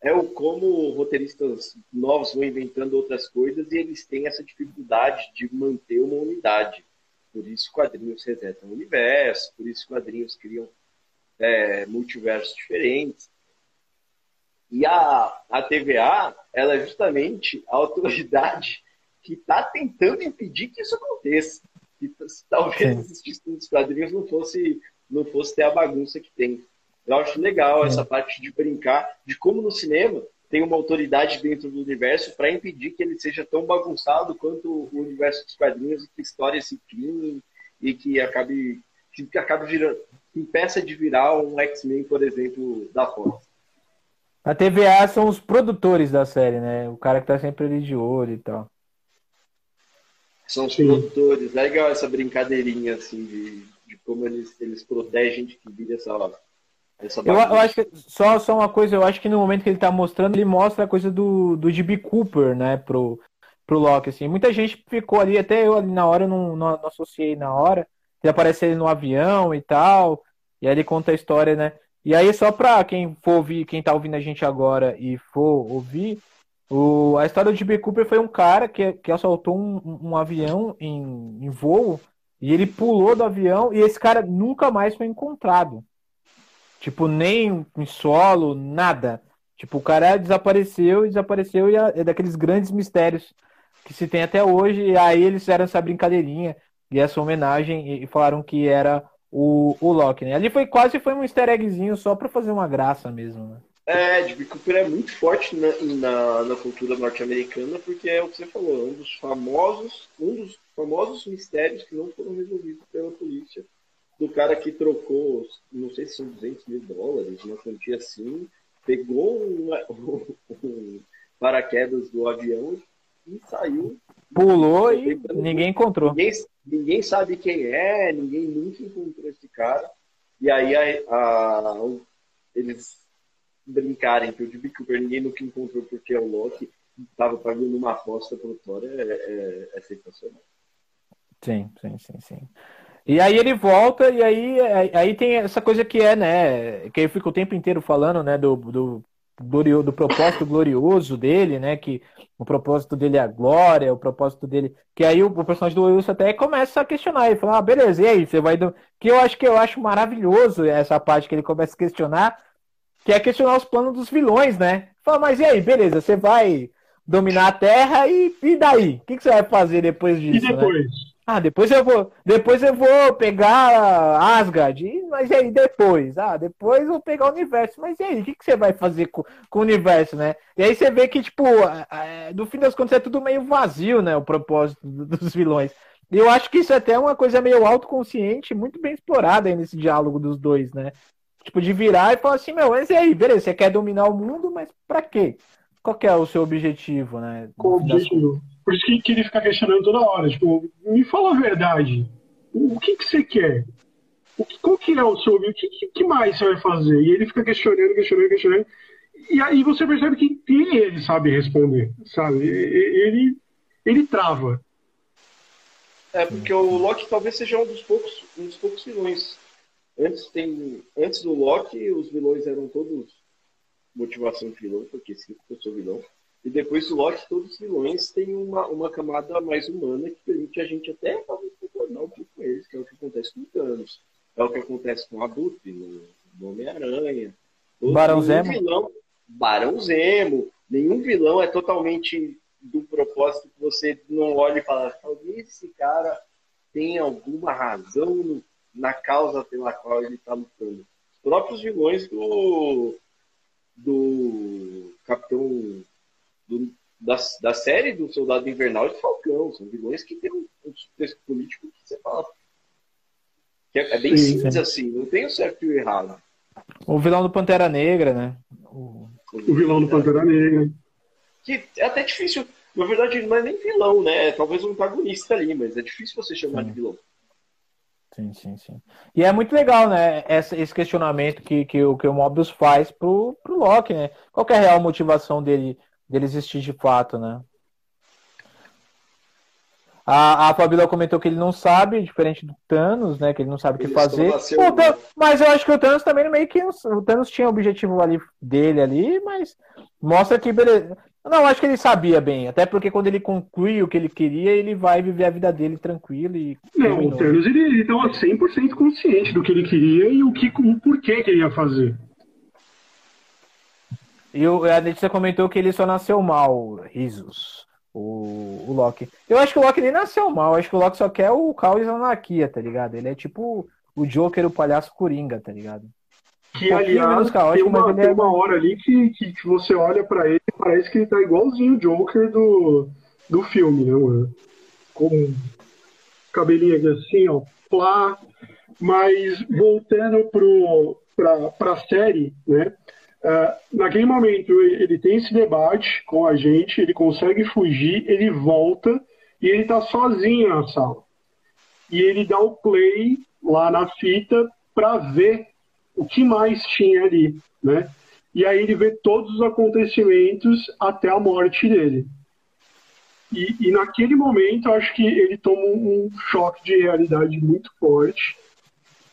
é o como roteiristas novos vão inventando outras coisas e eles têm essa dificuldade de manter uma unidade. Por isso quadrinhos resetam o universo, por isso quadrinhos criam é, multiversos diferentes. E a, a TVA, ela é justamente a autoridade que está tentando impedir que isso aconteça. Que talvez existisse nos quadrinhos não fosse, não fosse ter a bagunça que tem. Eu acho legal essa parte de brincar de como no cinema tem uma autoridade dentro do universo para impedir que ele seja tão bagunçado quanto o universo dos quadrinhos e que histórias se criem e que acabe que acabe virando que impeça de virar um X-Men, por exemplo, da Fox. A TVA são os produtores da série, né? O cara que tá sempre ali de olho e tal. São os Sim. produtores. É legal essa brincadeirinha, assim, de, de como eles, eles protegem de que vira essa, essa eu, eu, acho que só, só uma coisa, eu acho que no momento que ele tá mostrando, ele mostra a coisa do, do Cooper, né, pro, pro Loki, assim. Muita gente ficou ali, até eu ali na hora, eu não, não, não associei na hora, ele aparece ele no avião e tal, e aí ele conta a história, né? E aí, só pra quem for ouvir, quem tá ouvindo a gente agora e for ouvir, o, a história do J.B. Cooper foi um cara que, que assaltou um, um avião em, em voo e ele pulou do avião e esse cara nunca mais foi encontrado. Tipo, nem em solo, nada. Tipo, o cara desapareceu e desapareceu e é, é daqueles grandes mistérios que se tem até hoje. E aí eles fizeram essa brincadeirinha e essa homenagem e falaram que era o, o Loki, né? Ali foi quase foi um easter eggzinho só para fazer uma graça mesmo, né? É, de Cooper é muito forte na, na, na cultura norte-americana porque é o que você falou, é um dos famosos, um dos famosos mistérios que não foram resolvidos pela polícia do cara que trocou, não sei se são 200 mil dólares, uma quantia assim, pegou um, paraquedas do avião e saiu. Pulou e ninguém encontrou. Ninguém, ninguém sabe quem é, ninguém nunca encontrou esse cara. E aí a, a, eles brincarem que o Jimmy Cooper ninguém nunca encontrou porque é o Loki estava pagando uma aposta pro Thor é, é, é, sensacional. Sim, sim, sim, sim. E aí ele volta e aí, aí tem essa coisa que é, né, que ele fica o tempo inteiro falando, né, do, do glorioso, do propósito glorioso dele, né? Que o propósito dele é a glória, o propósito dele. Que aí o, o personagem do Wilson até começa a questionar. Ele fala, ah, beleza, e aí? Você vai. Do... Que eu acho que eu acho maravilhoso essa parte que ele começa a questionar, que é questionar os planos dos vilões, né? Fala, mas e aí, beleza, você vai dominar a Terra e, e daí? O que, que você vai fazer depois disso? E depois? Né? Ah, depois eu vou, depois eu vou pegar Asgard. Mas e aí depois? Ah, depois eu vou pegar o universo. Mas e aí, o que, que você vai fazer com, com o universo, né? E aí você vê que, tipo, é, no fim das contas é tudo meio vazio, né? O propósito dos vilões. E eu acho que isso é até uma coisa meio autoconsciente, muito bem explorada aí nesse diálogo dos dois, né? Tipo, de virar e falar assim, meu, mas e aí, beleza, você quer dominar o mundo, mas pra quê? Qual é o seu objetivo, né? Qual o objetivo? Por isso que, que ele fica questionando toda hora. Tipo, me fala a verdade. O, que, que você quer? O que, qual que é o seu... O que, que mais você vai fazer? E ele fica questionando, questionando, questionando. E aí você percebe que nem ele sabe responder, sabe? Ele, ele trava. É, porque o Loki talvez seja um dos poucos, um dos poucos vilões. Antes, tem, antes do Loki, os vilões eram todos motivação de vilão, porque sim, eu sou vilão. E depois do Loki, todos os vilões têm uma, uma camada mais humana que permite a gente até talvez concordar um pouco com eles, que é o que acontece com o Thanos. É o que acontece com a Abutre no, no Homem-Aranha. Barão Zemo. Vilão, Barão Zemo. Nenhum vilão é totalmente do propósito que você não olha e fala, talvez esse cara tenha alguma razão no, na causa pela qual ele está lutando. próprios vilões do, do Capitão do, da, da série do Soldado Invernal e do Falcão. São vilões que tem um, um texto político que você fala. Que é, é bem sim, simples sim. assim, não tem o certo e o errado. O vilão do Pantera Negra, né? O, o vilão do Pantera Negra. Que é até difícil. Na verdade, ele não é nem vilão, né? É talvez um antagonista ali, mas é difícil você chamar sim. de vilão. Sim, sim, sim. E é muito legal, né? Esse questionamento que, que, o, que o Mobius faz pro, pro Loki, né? Qual é a real motivação dele, dele existir de fato, né? A, a Fabíola comentou que ele não sabe, diferente do Thanos, né? Que ele não sabe o que fazer. Thanos, mas eu acho que o Thanos também meio que. O Thanos tinha o objetivo ali dele ali, mas mostra que beleza. Não, acho que ele sabia bem, até porque quando ele conclui o que ele queria, ele vai viver a vida dele tranquilo e. Não, o Thanos ele estava 100% consciente do que ele queria e o, que, o porquê que ele ia fazer. E o, a Letícia comentou que ele só nasceu mal, risos, o, o Loki. Eu acho que o Loki nem nasceu mal, acho que o Loki só quer o caos e a anarquia, tá ligado? Ele é tipo o Joker, o palhaço coringa, tá ligado? Que, um aliás, tem uma, tem é... uma hora ali que, que, que você olha para ele e parece que ele tá igualzinho o Joker do, do filme, né, mano? Com cabelinho aqui assim, ó, plá. Mas voltando pro, pra, pra série, né? Uh, naquele momento ele tem esse debate com a gente, ele consegue fugir, ele volta e ele tá sozinho na sala. E ele dá o play lá na fita para ver o que mais tinha ali, né? E aí ele vê todos os acontecimentos até a morte dele. E, e naquele momento, acho que ele toma um choque de realidade muito forte.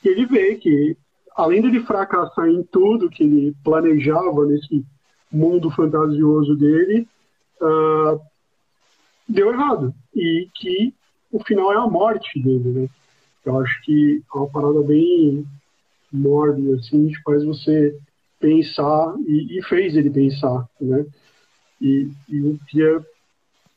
Ele vê que, além dele fracassar em tudo que ele planejava nesse mundo fantasioso dele, uh, deu errado. E que o final é a morte dele, né? Eu acho que é uma parada bem mórbida, assim, que faz você pensar e, e, fez ele pensar, né? E, e eu queria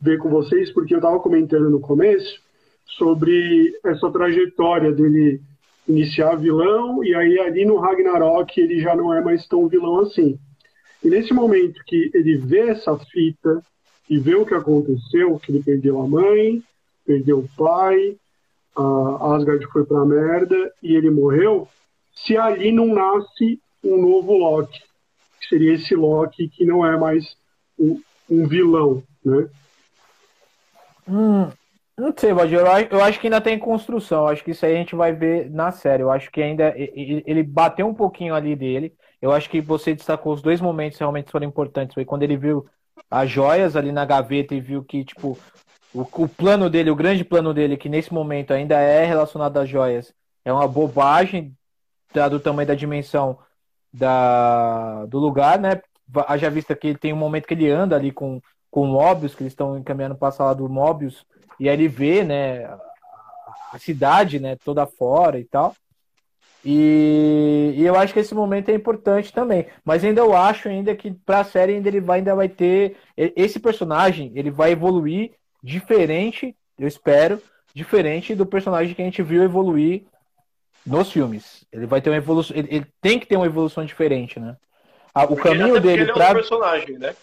ver com vocês, porque eu estava comentando no começo sobre essa trajetória dele iniciar vilão e aí ali no Ragnarok ele já não é mais tão vilão assim. E nesse momento que ele vê essa fita e vê o que aconteceu, que ele perdeu a mãe, perdeu o pai, a Asgard foi pra merda e ele morreu, se ali não nasce um novo Loki, que seria esse Loki que não é mais um, um vilão, né? Hum, não sei, Valdir, eu acho que ainda tem construção, eu acho que isso aí a gente vai ver na série, eu acho que ainda ele bateu um pouquinho ali dele, eu acho que você destacou os dois momentos que realmente foram importantes, foi quando ele viu as joias ali na gaveta e viu que, tipo, o, o plano dele, o grande plano dele, que nesse momento ainda é relacionado às joias, é uma bobagem dado o tamanho da dimensão da, do lugar, né? Haja vista que tem um momento que ele anda ali com, com o Mobius, que eles estão encaminhando para a sala do Mobius, e aí ele vê, né, a cidade, né, toda fora e tal. E, e, eu acho que esse momento é importante também. Mas ainda eu acho ainda que para a série ainda ele vai, ainda vai ter esse personagem, ele vai evoluir diferente, eu espero, diferente do personagem que a gente viu evoluir nos filmes. Ele vai ter uma evolução. Ele, ele tem que ter uma evolução diferente, né? O caminho dele ele é pra... personagem, né?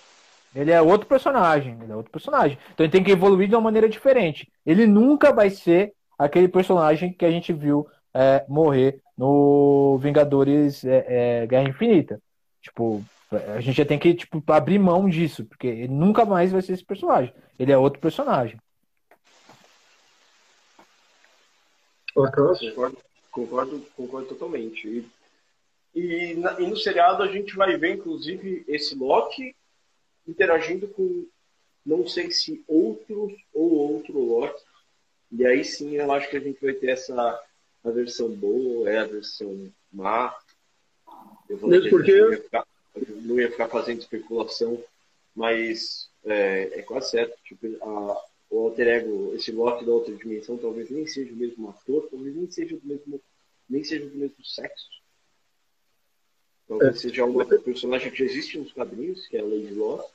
Ele é outro personagem, ele é outro personagem. Então ele tem que evoluir de uma maneira diferente. Ele nunca vai ser aquele personagem que a gente viu é, morrer no Vingadores é, é, Guerra Infinita. Tipo, a gente já tem que tipo, abrir mão disso, porque ele nunca mais vai ser esse personagem. Ele é outro personagem. Concordo, concordo, concordo totalmente. E, e, na, e, no seriado a gente vai ver, inclusive, esse Loki interagindo com não sei se outros ou outro Loki. E aí sim eu acho que a gente vai ter essa a versão boa, é a versão má. Eu vou Mesmo porque... Não ia, ficar, não ia ficar fazendo especulação, mas é, é quase certo. Tipo, a, o alter ego, esse Loki da outra dimensão, talvez nem seja o mesmo ator, talvez nem seja do mesmo, nem seja do mesmo sexo. Talvez é. seja uma personagem que já existe nos quadrinhos, que é a Lady Lost.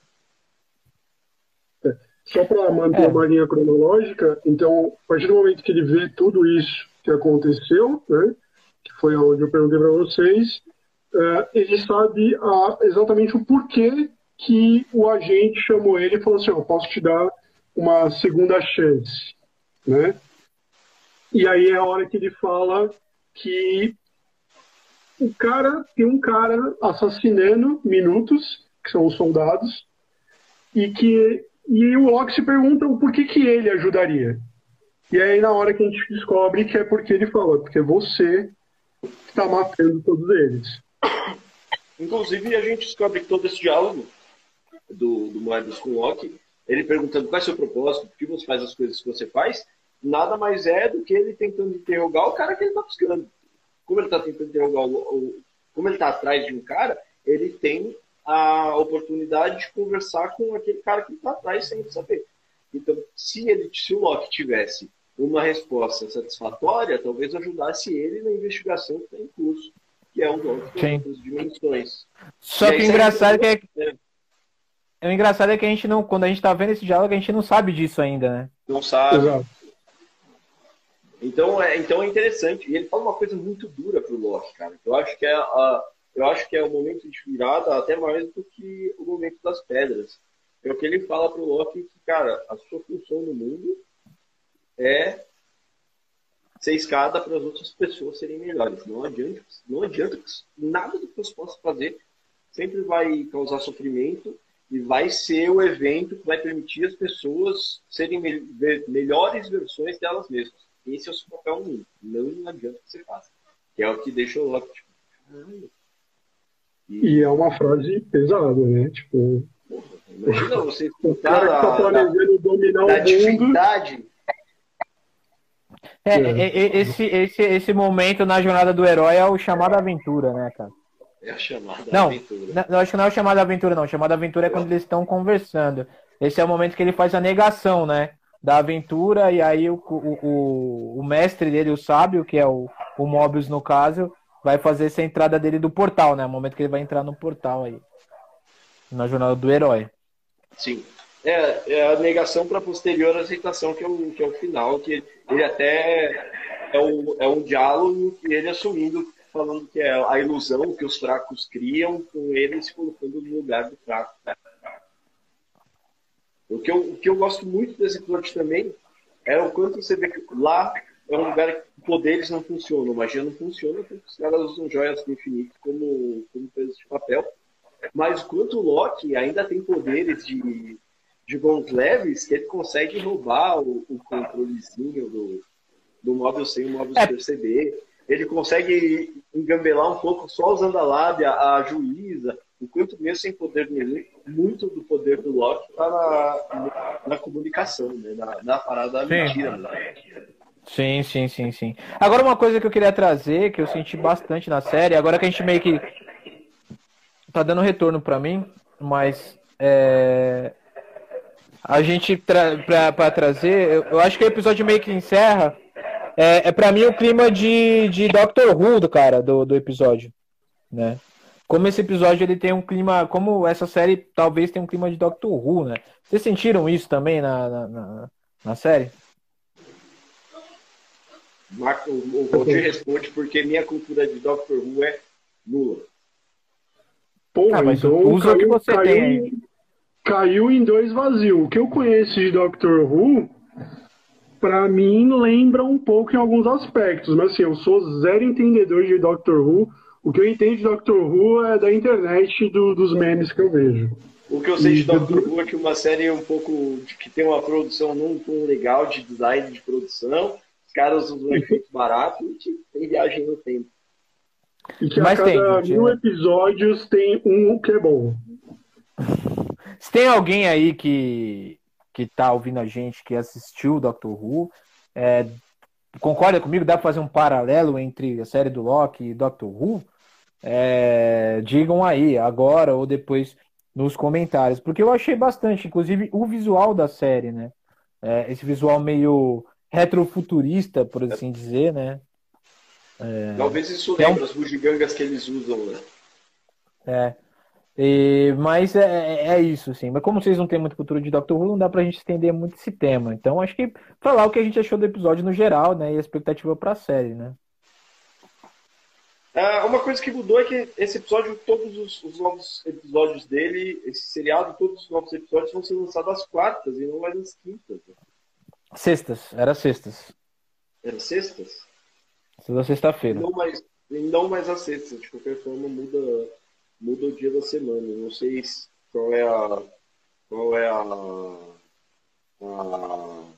É. Só para manter é. uma linha cronológica, então, a partir do momento que ele vê tudo isso que aconteceu, né, que foi onde eu perguntei para vocês, é, ele sabe a, exatamente o porquê que o agente chamou ele e falou assim, eu posso te dar uma segunda chance, né? E aí é a hora que ele fala que o cara tem um cara assassinando minutos, que são os soldados, e que e o Locke se pergunta por que que ele ajudaria. E aí na hora que a gente descobre que é porque ele fala, porque você está matando todos eles. Inclusive a gente descobre que todo esse diálogo do, do Moedas com o Locke, ele perguntando qual é o seu propósito, por que você faz as coisas que você faz, nada mais é do que ele tentando interrogar o cara que ele está buscando. Como ele está tentando interrogar o, o, como ele está atrás de um cara, ele tem a oportunidade de conversar com aquele cara que está atrás sem saber. Então, se ele, se o Locke tivesse uma resposta satisfatória, talvez ajudasse ele na investigação que está em curso, que é um outras dimensões. Só que o engraçado é que é... é... O engraçado é que a gente não, quando a gente está vendo esse diálogo, a gente não sabe disso ainda, né? Não sabe. Exato. Então é, então é interessante. E ele fala uma coisa muito dura pro Loki, cara. Eu acho que é a, eu acho que é o momento de virada até mais do que o momento das pedras. É o que ele fala pro Loki que, cara, a sua função no mundo é ser escada para as outras pessoas serem melhores. Não adianta, não adianta nada do que você possa fazer sempre vai causar sofrimento e vai ser o evento que vai permitir as pessoas serem me melhores versões delas mesmas. Esse é o seu papel no mundo. Não adianta que você faça. Que é o que deixa o Loki, tipo, caralho. E... e... é uma frase pesada, né? Tipo. Porra, imagina você escutar o cara que tá planejando da, dominar da o mundo. É, é. é, esse, esse, esse momento na jornada do herói é o chamado aventura, né, cara? É a chamada não, aventura. Não, acho que não é o chamado aventura, não. O chamado aventura é quando eles estão conversando. Esse é o momento que ele faz a negação, né? Da aventura, e aí o, o, o, mestre dele, o sábio, que é o, o Mobius no caso, vai fazer essa entrada dele do portal, né? O momento que ele vai entrar no portal aí. Na jornada do herói. Sim. É, é a negação para posterior aceitação, que é, o, que é o final, que ele até é, o, é um diálogo que ele assumindo, falando que é a ilusão que os fracos criam, com ele se colocando no lugar do fraco. O que, eu, o que eu gosto muito desse plot também é o quanto você vê que lá é um lugar que poderes não funcionam, magia não funciona, porque os caras usam joias do infinito como, como peso de papel. Mas quanto o Loki ainda tem poderes de, de bons leves, que ele consegue roubar o, o controlezinho do, do móvel sem o móvel é. perceber. Ele consegue engambelar um pouco só usando a lábia, a juíza, enquanto mesmo sem poder nenhum, muito do poder do Loki está na, na, comunicação, né? na, na parada da mentira. Né? Sim, sim, sim, sim. Agora uma coisa que eu queria trazer, que eu senti bastante na série, agora que a gente meio que tá dando retorno para mim, mas é... a gente tra pra, pra trazer, eu, eu, acho que o episódio meio que encerra, é, é para mim o clima de, de Doctor Who do cara, do, do episódio, né? Como esse episódio ele tem um clima, como essa série talvez tenha um clima de Doctor Who, né? Vocês sentiram isso também na, na, na, na série? Marco, o Valdir responde porque minha cultura de Doctor Who é nula. Pô, ah, mas então usa caiu, que você caiu, tem. Caiu em dois vazios. O que eu conheço de Doctor Who, para mim, lembra um pouco em alguns aspectos. Mas assim, eu sou zero entendedor de Doctor Who o que eu entendo de Doctor Who é da internet do, dos memes que eu vejo. O que eu sei de Doctor Who é que uma série um pouco que tem uma produção num tom legal de design de produção, os caras usam efeito barato e que tem viagem no tempo. E que Mas a cada tem, mil né? episódios tem um que é bom. Se tem alguém aí que, que tá ouvindo a gente, que assistiu Doctor Who, é, concorda comigo? Dá para fazer um paralelo entre a série do Loki e Doctor Who? É, digam aí, agora ou depois nos comentários, porque eu achei bastante, inclusive o visual da série, né? É, esse visual meio retrofuturista, por assim dizer, né? É, Talvez isso lembre é um... as bugigangas que eles usam, né? É. E, mas é, é, é isso, sim. Mas como vocês não têm muita cultura de Doctor Who, não dá pra gente estender muito esse tema. Então acho que falar o que a gente achou do episódio no geral, né? E a expectativa pra série, né? É, uma coisa que mudou é que esse episódio, todos os, os, novos episódios dele, esse seriado, todos os novos episódios vão ser lançados às quartas e não mais às quintas. Sextas, era sextas. Era sextas? Toda sexta-feira. Não mais, não mais às sextas, de qualquer forma muda, muda o dia da semana. Não sei qual é a. Qual é a. a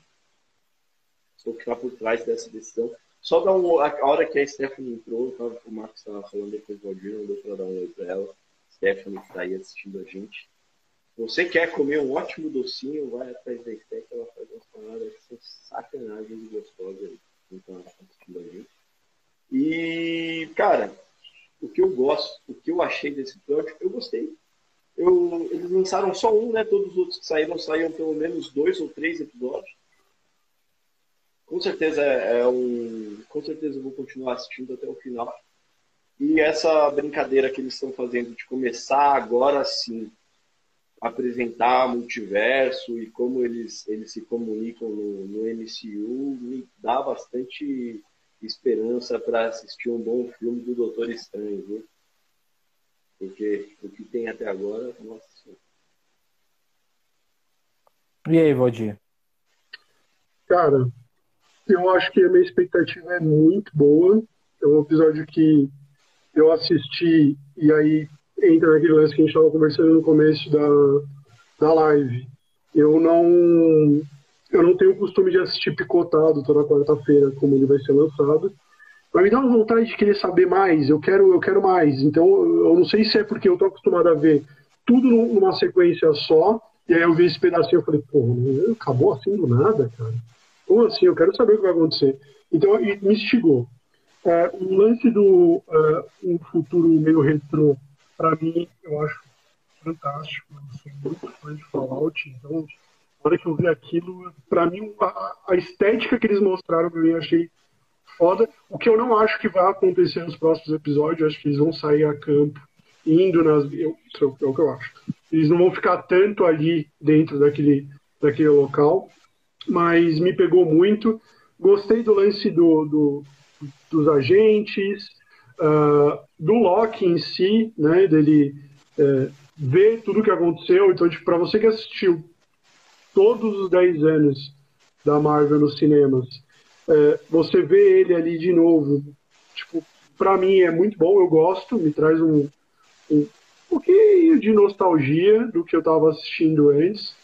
o que está por trás dessa decisão. Só dar um, a hora que a Stephanie entrou, tava, o Marcos estava falando depois do Valdir, não deu para dar um oi para ela. Stephanie está aí assistindo a gente. Você quer comer um ótimo docinho, vai atrás da Steph, ela faz umas paradas que são sacanagens e gostosas aí. Então, ela está assistindo a gente. E, cara, o que eu gosto, o que eu achei desse episódio, eu gostei. Eu, eles lançaram só um, né? Todos os outros que saíram, saíram pelo menos dois ou três episódios com certeza é, é um. Com certeza eu vou continuar assistindo até o final. E essa brincadeira que eles estão fazendo de começar agora sim apresentar multiverso e como eles, eles se comunicam no, no MCU me dá bastante esperança para assistir um bom filme do Doutor Estranho, viu? Porque o que tem até agora, nossa E aí, Valdir? Cara, eu acho que a minha expectativa é muito boa. É um episódio que eu assisti e aí entra naquele lance que a gente estava conversando no começo da, da live. Eu não eu não tenho o costume de assistir picotado toda quarta-feira, como ele vai ser lançado. Mas me dá uma vontade de querer saber mais. Eu quero, eu quero mais. Então, eu não sei se é porque eu tô acostumado a ver tudo numa sequência só. E aí eu vi esse pedacinho e falei, pô, acabou assim do nada, cara. Como assim? Eu quero saber o que vai acontecer. Então, me instigou. É, o lance do uh, um futuro meio retrô, para mim, eu acho fantástico. Eu sou muito fã de Fallout, então, hora que eu vi aquilo, para mim, a, a, estética que eles mostraram para mim, achei foda. O que eu não acho que vai acontecer nos próximos episódios, acho que eles vão sair a campo, indo nas. Eu, é o que eu acho. Eles não vão ficar tanto ali dentro daquele, daquele local mas me pegou muito. Gostei do lance do, do dos agentes, uh, do Loki em si, né, dele uh, ver tudo o que aconteceu. Então, tipo, para você que assistiu todos os 10 anos da Marvel nos cinemas, uh, você vê ele ali de novo, tipo, para mim é muito bom, eu gosto, me traz um, um pouquinho de nostalgia do que eu estava assistindo antes.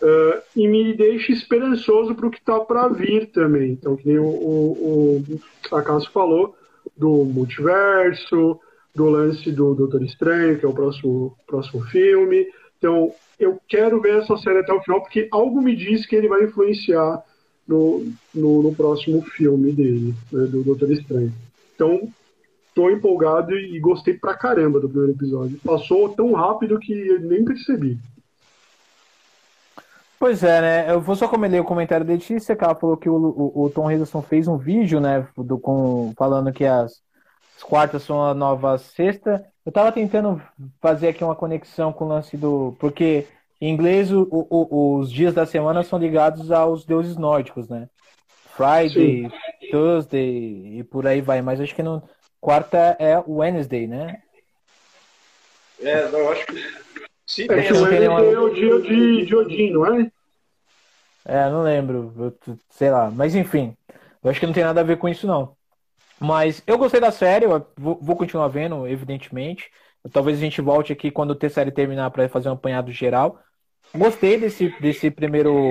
Uh, e me deixa esperançoso para o que está para vir também. Então, que nem o, o, o Acaso falou, do multiverso, do lance do Doutor Estranho, que é o próximo, próximo filme. Então, eu quero ver essa série até o final, porque algo me diz que ele vai influenciar no, no, no próximo filme dele, né, do Doutor Estranho. Então, estou empolgado e gostei pra caramba do primeiro episódio. Passou tão rápido que eu nem percebi. Pois é, né? Eu vou só comentar o comentário da Letícia, que ela falou que o, o, o Tom Hiddleston fez um vídeo, né? Do, com, falando que as, as quartas são a nova sexta. Eu tava tentando fazer aqui uma conexão com o lance do. Porque em inglês o, o, os dias da semana são ligados aos deuses nórdicos, né? Friday, Sim. Thursday e por aí vai. Mas acho que no quarta é Wednesday, né? É, eu acho que Sim, é que Wednesday é o dia de, de Odin, não é? É, não lembro, eu, sei lá. Mas enfim, eu acho que não tem nada a ver com isso, não. Mas eu gostei da série, vou, vou continuar vendo, evidentemente. Talvez a gente volte aqui quando a série terminar para fazer um apanhado geral. Gostei desse, desse primeiro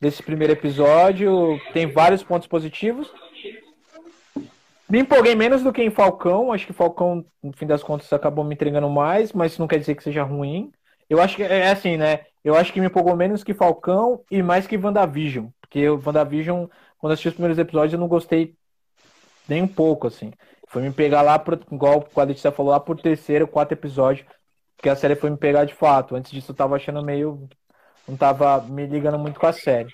desse primeiro episódio, tem vários pontos positivos. Me empolguei menos do que em Falcão. Acho que Falcão, no fim das contas, acabou me entregando mais, mas isso não quer dizer que seja ruim. Eu acho que é, é assim, né? Eu acho que me empolgou menos que Falcão e mais que WandaVision. Porque o WandaVision, quando assisti os primeiros episódios, eu não gostei nem um pouco, assim. Foi me pegar lá, por, igual a Letícia falou, lá por terceiro, quarto episódio. Porque a série foi me pegar de fato. Antes disso eu tava achando meio. Não tava me ligando muito com a série.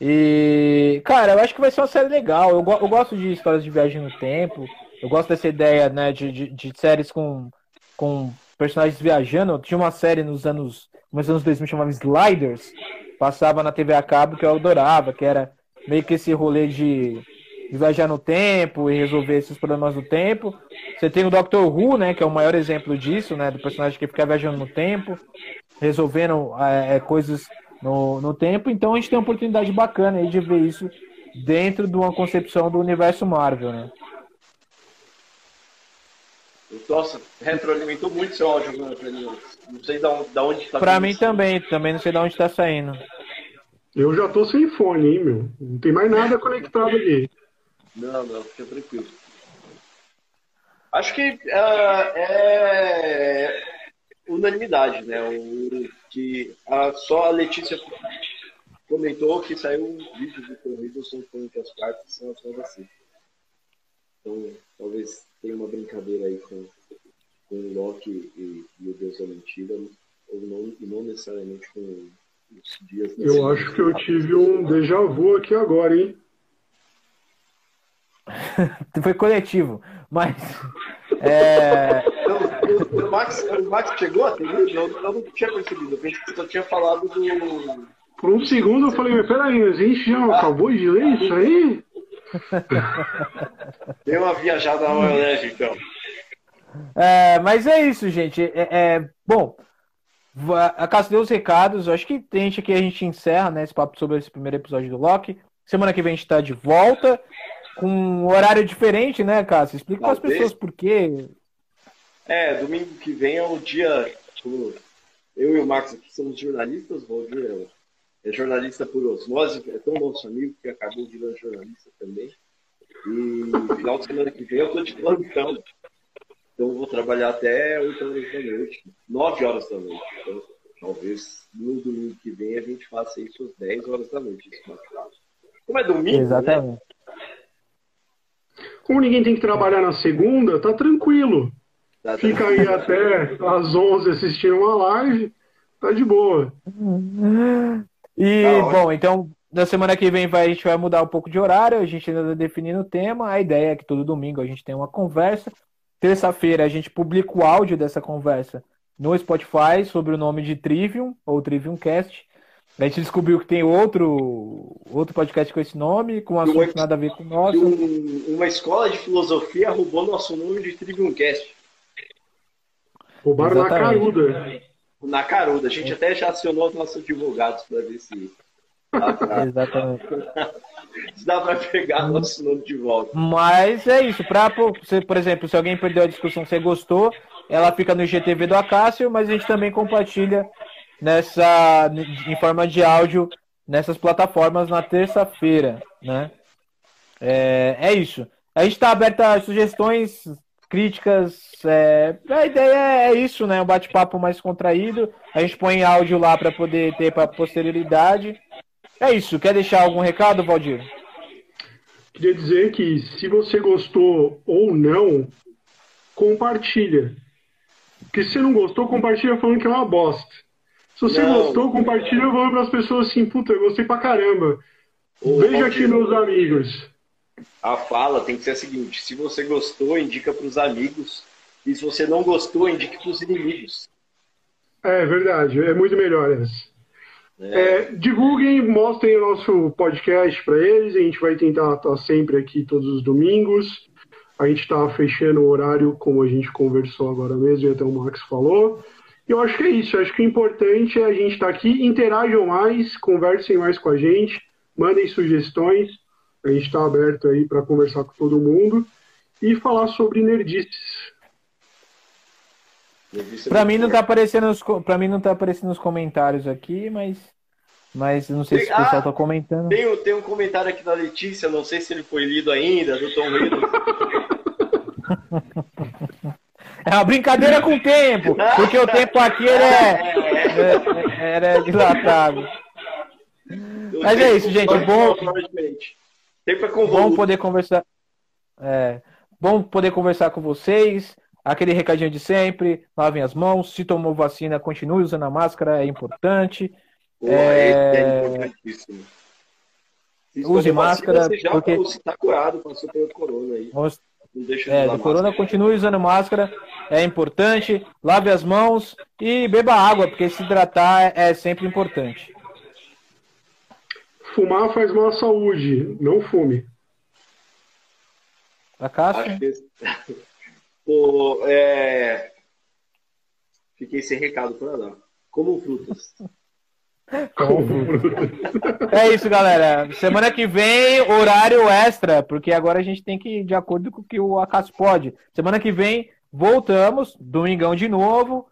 E, cara, eu acho que vai ser uma série legal. Eu, eu gosto de histórias de viagem no tempo. Eu gosto dessa ideia, né, de, de, de séries com, com personagens viajando. Tinha uma série nos anos, nos anos 2000 chamava Sliders. Passava na TV a cabo que eu adorava, que era meio que esse rolê de, de viajar no tempo e resolver esses problemas do tempo. Você tem o Dr. Who, né, que é o maior exemplo disso, né, do personagem que fica viajando no tempo, resolvendo é, coisas no, no tempo. Então a gente tem uma oportunidade bacana aí de ver isso dentro de uma concepção do universo Marvel, né? Nossa, retroalimentou muito seu áudio, Não sei da onde, da onde tá Pra mim isso. também, também não sei de onde tá saindo. Eu já tô sem fone, hein, meu? Não tem mais nada conectado aqui. Não, não, fica tranquilo. Acho que uh, é unanimidade, né? O, que a, só a Letícia comentou que saiu um vídeo do Corrido falando que as partes são as assim. Então, talvez tenha uma brincadeira aí com, com o Loki e, e o Deus da Mentira, ou não, não necessariamente com os dias. Eu acho que eu tive um déjà vu aqui agora, hein? Foi coletivo, mas. É... o, Max, o Max chegou a ter eu, eu não tinha percebido, eu pensei que só tinha falado do. Por um segundo eu falei, mas peraí, a gente já ah. acabou de ler isso aí? Deu uma viajada na maionese, então. É, mas é isso, gente. É, é, bom, a Casa deu os recados. Acho que tem gente aqui a gente encerra né, esse papo sobre esse primeiro episódio do Loki. Semana que vem a gente está de volta com um horário diferente, né, Cássio? Explica para as pessoas por quê. É, domingo que vem é o dia. Eu e o Max aqui somos jornalistas, o Valdir é jornalista por osmose, é tão nosso amigo que acabou virando jornalista também. E final de semana que vem eu estou de plantão. Então eu vou trabalhar até 8 horas da noite, 9 horas da noite. Então, talvez no domingo que vem a gente faça isso às 10 horas da noite. Como é domingo, né? Exatamente. Né? Como ninguém tem que trabalhar na segunda, tá tranquilo. Tá Fica aí até às 11 assistindo uma live, tá de boa. E, tá bom, então, na semana que vem vai, a gente vai mudar um pouco de horário, a gente ainda está definindo o tema. A ideia é que todo domingo a gente tem uma conversa. Terça-feira a gente publica o áudio dessa conversa no Spotify sobre o nome de Trivium, ou Trivium Cast. A gente descobriu que tem outro, outro podcast com esse nome, com um assunto uma, nada a ver com o nosso. Um, uma escola de filosofia roubou nosso nome de Trivium Cast. Roubaram Exatamente. na caruda na caruda. A gente até já acionou os nossos advogados para ver se. Pra... Exatamente. se dá para pegar nosso nome de volta. Mas é isso. Pra, por exemplo, se alguém perdeu a discussão, você gostou, ela fica no IGTV do Acácio, mas a gente também compartilha nessa em forma de áudio nessas plataformas na terça-feira, né? É, é isso. A gente está aberto a sugestões, críticas. É... A ideia é isso, né? Um bate-papo mais contraído. A gente põe áudio lá para poder ter para posterioridade. É isso. Quer deixar algum recado, Valdir? Queria dizer que se você gostou ou não, compartilha. Porque se não gostou, compartilha falando que é uma bosta. Se você não. gostou, compartilha falando para as pessoas assim, puta, eu gostei pra caramba. Veja aqui meus amigos a fala tem que ser a seguinte: se você gostou, indica para os amigos, e se você não gostou, indique para os inimigos. É verdade, é muito melhor essa. É. É, divulguem, mostrem o nosso podcast para eles. A gente vai tentar estar sempre aqui todos os domingos. A gente está fechando o horário, como a gente conversou agora mesmo, e até o Max falou. E eu acho que é isso. Eu acho que o importante é a gente estar tá aqui. Interajam mais, conversem mais com a gente, mandem sugestões. A gente está aberto aí para conversar com todo mundo e falar sobre nerdices. Para mim não tá aparecendo os, para mim não tá aparecendo nos comentários aqui, mas mas não sei se o pessoal ah, tá comentando. Tem, tem um comentário aqui da Letícia, não sei se ele foi lido ainda, do Tom Riddle. É uma brincadeira com o tempo, porque o tempo aqui ele é, é, é, é dilatado. Mas é isso, gente. Bom, com Bom poder conversar. É, bom poder conversar com vocês. Aquele recadinho de sempre. Lavem as mãos. Se tomou vacina, continue usando a máscara, é importante. Pô, é... é importantíssimo. Use máscara. Vacina, você já porque... está curado, passou pelo corona aí. Não deixa de é, do corona, continue usando máscara, é importante. Lave as mãos e beba água, porque se hidratar é sempre importante. Fumar faz mal à saúde, não fume. Acácio? Que... Pô, é... Fiquei sem recado para dar. Como frutas. É isso, galera. Semana que vem, horário extra, porque agora a gente tem que ir de acordo com o que o Acácio pode. Semana que vem, voltamos, domingão de novo,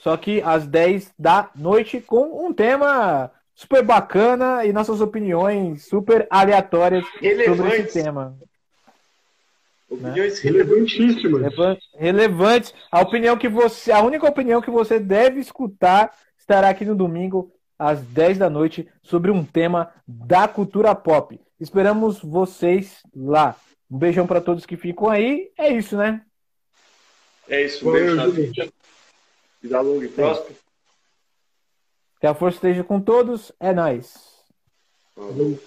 só que às 10 da noite, com um tema super bacana e nossas opiniões super aleatórias sobre esse tema. Opiniões né? relevantíssimas. Relevantes. A opinião que você, a única opinião que você deve escutar estará aqui no domingo às 10 da noite sobre um tema da cultura pop. Esperamos vocês lá. Um beijão para todos que ficam aí. É isso, né? É isso. Um beijo. Vida longa e próspera. Que a força esteja com todos. É nóis. Falou.